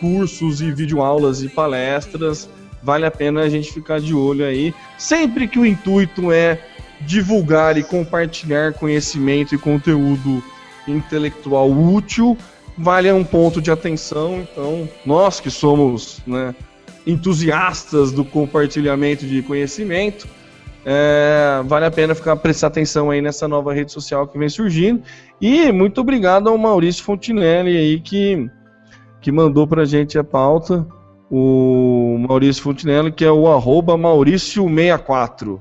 Speaker 5: cursos e videoaulas e palestras. Vale a pena a gente ficar de olho aí, sempre que o intuito é divulgar e compartilhar conhecimento e conteúdo intelectual útil vale um ponto de atenção. Então, nós que somos né, entusiastas do compartilhamento de conhecimento, é, vale a pena ficar prestar atenção aí nessa nova rede social que vem surgindo. E muito obrigado ao Maurício Fontinelli aí que, que mandou pra gente a pauta. O Maurício Fontinelli, que é o arroba Maurício64.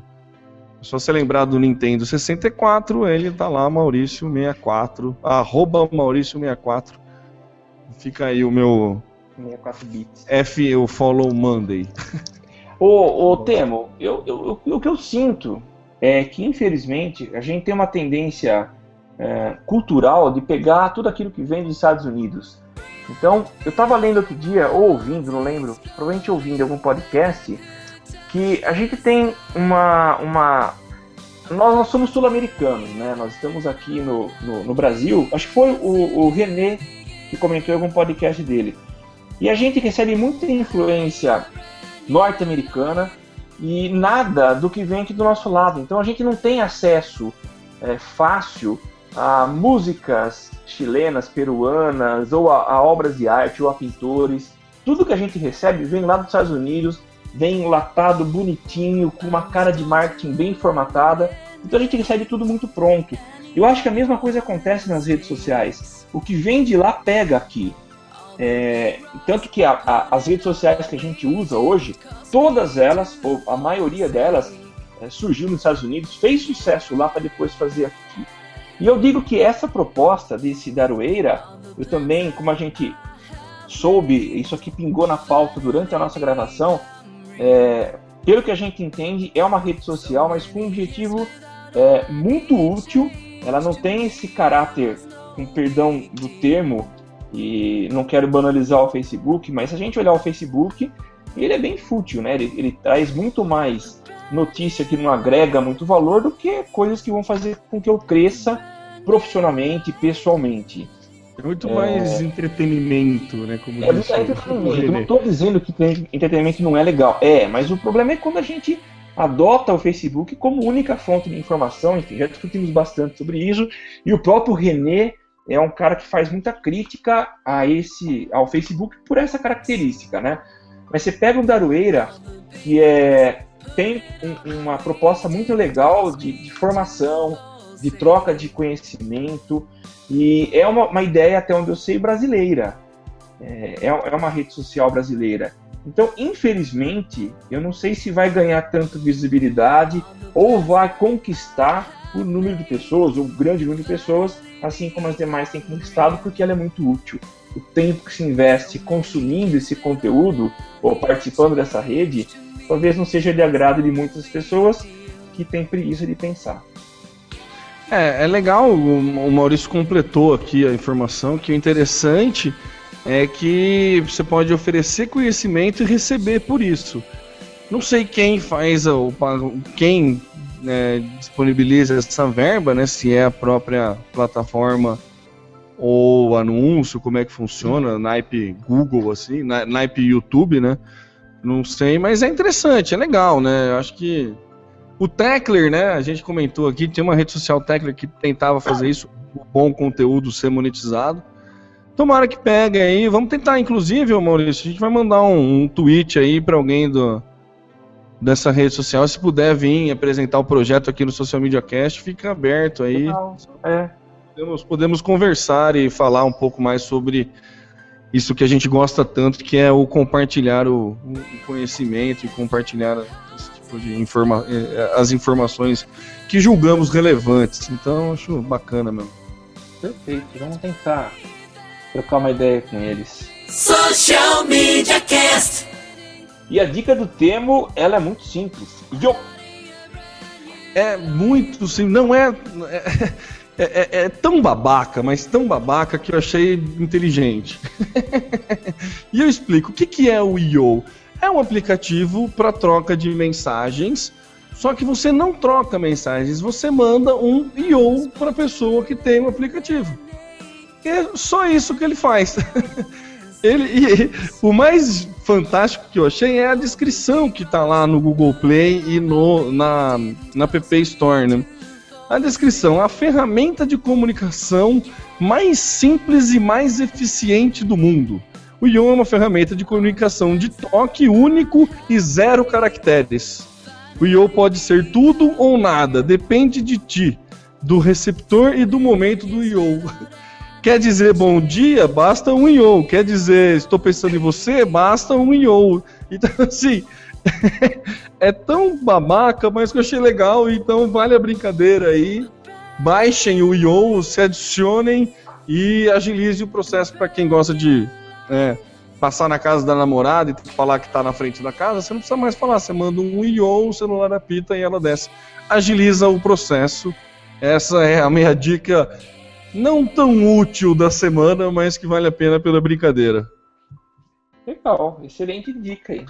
Speaker 5: É só você lembrar do Nintendo 64, ele tá lá, Maurício64, arroba Maurício64. Fica aí o meu
Speaker 4: 64 bits.
Speaker 5: F, o Follow Monday. [laughs]
Speaker 4: Ô, ô Temo, eu, eu, eu- o que eu sinto é que, infelizmente, a gente tem uma tendência é, cultural de pegar tudo aquilo que vem dos Estados Unidos. Então, eu estava lendo outro dia, ou ouvindo, não lembro, provavelmente ouvindo algum podcast, que a gente tem uma. uma nós, nós somos sul-americanos, né? Nós estamos aqui no, no, no Brasil. Acho que foi o, o René que comentou em algum podcast dele. E a gente recebe muita influência norte-americana e nada do que vem aqui do nosso lado. Então a gente não tem acesso é, fácil a músicas chilenas, peruanas, ou a, a obras de arte, ou a pintores. Tudo que a gente recebe vem lá dos Estados Unidos, vem enlatado, bonitinho, com uma cara de marketing bem formatada. Então a gente recebe tudo muito pronto. Eu acho que a mesma coisa acontece nas redes sociais. O que vem de lá pega aqui. É, tanto que a- a- as redes sociais que a gente usa hoje, todas elas, ou a maioria delas, é, surgiu nos Estados Unidos, fez sucesso lá para depois fazer aqui. E eu digo que essa proposta desse Daroeira, eu também, como a gente soube, isso aqui pingou na pauta durante a nossa gravação, é, pelo que a gente entende, é uma rede social, mas com um objetivo é, muito útil. Ela não tem esse caráter, com perdão do termo, e não quero banalizar o Facebook, mas se a gente olhar o Facebook, ele é bem fútil, né? Ele, ele traz muito mais notícia que não agrega muito valor do que coisas que vão fazer com que eu cresça profissionalmente, pessoalmente.
Speaker 5: É muito mais entretenimento, né? Como
Speaker 4: É muito entretenimento. Eu não estou dizendo que entretenimento não é legal. É, mas o problema é quando a gente adota o Facebook como única fonte de informação. Enfim, já discutimos bastante sobre isso. E o próprio René é um cara que faz muita crítica a esse, ao Facebook por essa característica, né? Mas você pega o Daroeira, que é, tem um- uma proposta muito legal de, de formação, de troca de conhecimento, e é uma, uma ideia, até onde eu sei, brasileira é, é uma rede social brasileira. Então, infelizmente, eu não sei se vai ganhar tanta visibilidade ou vai conquistar o número de pessoas, o grande número de pessoas, assim como as demais têm conquistado, porque ela é muito útil. O tempo que se investe consumindo esse conteúdo ou participando dessa rede, talvez não seja de agrado de muitas pessoas que têm preguiça de pensar.
Speaker 5: É, é legal, o Maurício completou aqui a informação, que o interessante é que você pode oferecer conhecimento e receber por isso. Não sei quem faz, quem né, disponibiliza essa verba, né? Se é a própria plataforma ou anúncio, como é que funciona, naipe Google, assim, na- naipe YouTube, né? Não sei, mas é interessante, é legal, né? Eu acho que o Tecler, né? A gente comentou aqui, tem uma rede social Tecler que tentava fazer isso, o bom conteúdo ser monetizado. Tomara que pegue aí. Vamos tentar, inclusive, Maurício, a gente vai mandar um, um tweet aí para alguém do, dessa rede social. Se puder vir apresentar o projeto aqui no Social Media Cast, fica aberto aí.
Speaker 4: É,
Speaker 5: Podemos, podemos conversar e falar um pouco mais sobre isso que a gente gosta tanto, que é o compartilhar o, o conhecimento e compartilhar esse tipo de informa eh, as informações que julgamos relevantes. Então, acho bacana mesmo.
Speaker 4: perfeito. Vamos tentar trocar uma ideia com eles.
Speaker 2: Social Media Cast.
Speaker 4: E a dica do Temo, ela é muito simples. Yo!
Speaker 5: É muito simples, não é é, é- é tão babaca, mas tão babaca que eu achei inteligente. [laughs] e eu explico, o que, que é o IO? É um aplicativo para troca de mensagens, só que você não troca mensagens, você manda um IO para a pessoa que tem o aplicativo. É só isso que ele faz. [laughs] Ele, e o mais fantástico que eu achei é a descrição que tá lá no Google Play e no, na, na PP Store, né? A descrição, a ferramenta de comunicação mais simples e mais eficiente do mundo. O Ion é uma ferramenta de comunicação de toque único e zero caracteres. O Ion pode ser tudo ou nada, depende de ti, do receptor e do momento do Ion. Quer dizer bom dia? Basta um Ion. Quer dizer estou pensando em você? Basta um Ion. Então, [laughs] assim, é tão babaca, mas que eu achei legal, então vale a brincadeira aí. Baixem o Ion, se adicionem e agilize o processo para quem gosta de é, passar na casa da namorada e falar que está na frente da casa. Você não precisa mais falar, você manda um Ion, o celular apita e ela desce. Agiliza o processo. Essa é a minha dica não tão útil da semana, mas que vale a pena pela brincadeira.
Speaker 4: Legal, excelente dica aí.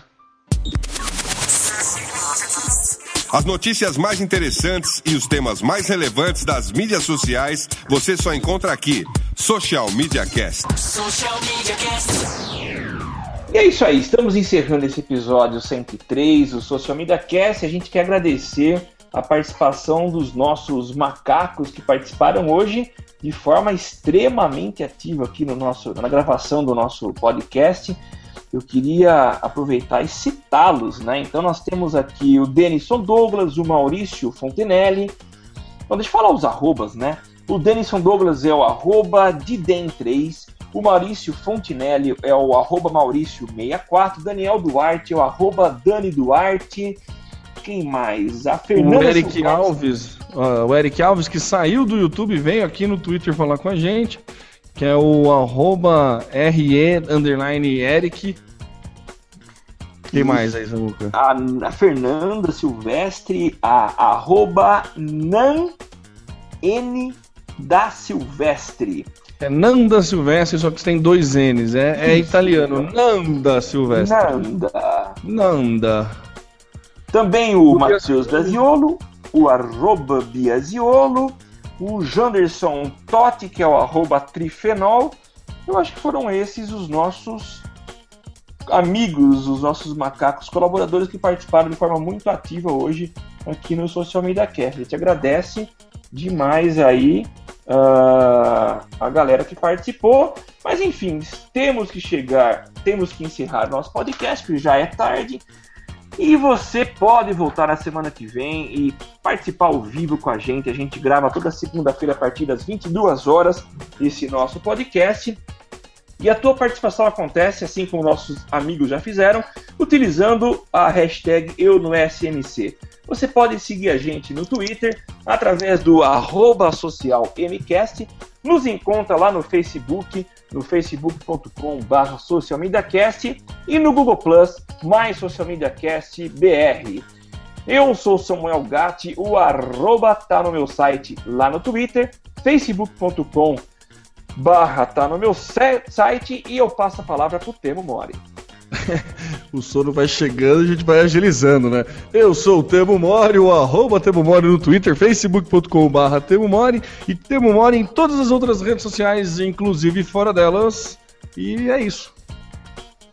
Speaker 1: As notícias mais interessantes e os temas mais relevantes das mídias sociais você só encontra aqui. Social Media Cast.
Speaker 2: Social Media Cast.
Speaker 4: E é isso aí, estamos encerrando esse episódio 103 do Social Media Cast. A gente quer agradecer a participação dos nossos macacos que participaram hoje de forma extremamente ativa aqui no nosso, na gravação do nosso podcast. Eu queria aproveitar e citá-los, né? Então nós temos aqui o Denison Douglas, o Maurício Fontenelle. Então deixa eu falar os arrobas, né? O Denison Douglas é o arroba Didem3, o Maurício Fontenelle é o arroba Maurício64, Daniel Duarte é o arroba Dani Duarte. Quem mais? A Fernanda
Speaker 5: O Eric
Speaker 4: Silvestre.
Speaker 5: Alves, ó, o Eric Alves que saiu do YouTube veio aqui no Twitter falar com a gente, que é o arroba RE underline Eric. Quem mais aí, Samuca?
Speaker 4: a, a Fernanda Silvestre, a arroba Nan N da Silvestre.
Speaker 5: É Nanda Silvestre, só que tem dois N's. É, é italiano. Nanda Silvestre.
Speaker 4: Nanda.
Speaker 5: Nanda.
Speaker 4: Também o Matheus Biasiolo, o arroba Biasiolo, o Janderson Totti, que é o arroba Trifenol. Eu acho que foram esses os nossos amigos, os nossos macacos colaboradores que participaram de forma muito ativa hoje aqui no Social Media Cast. A gente agradece demais aí ah, a galera que participou. Mas enfim, temos que chegar, temos que encerrar nosso podcast, porque já é tarde. E você pode voltar na semana que vem e participar ao vivo com a gente. A gente grava toda segunda-feira a partir das 22 horas esse nosso podcast. E a tua participação acontece, assim como nossos amigos já fizeram, utilizando a hashtag EuNoSMC. Você pode seguir a gente no Twitter através do arroba socialmcast. Nos encontra lá no Facebook, no facebook.com.br socialmediacast e no Google Plus, mais Social Media Cast BR. Eu sou Samuel Gatti, o arroba tá no meu site lá no Twitter, facebook.com barra tá no meu site e eu passo a palavra pro Temo Mori. [laughs]
Speaker 5: O sono vai chegando e a gente vai agilizando, né? Eu sou o Temo Mori, o arroba Temo Mori no Twitter, facebook.com.br Temo Mori e Temo Mori em todas as outras redes sociais, inclusive fora delas. E é isso.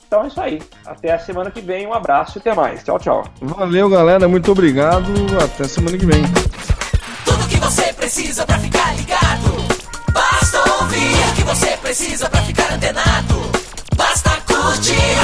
Speaker 4: Então é isso aí. Até a semana que vem. Um abraço e até mais. Tchau, tchau.
Speaker 5: Valeu, galera. Muito obrigado. Até semana que vem.
Speaker 2: Tudo que você precisa pra ficar ligado. Basta ouvir o que você precisa pra ficar antenado. Basta curtir.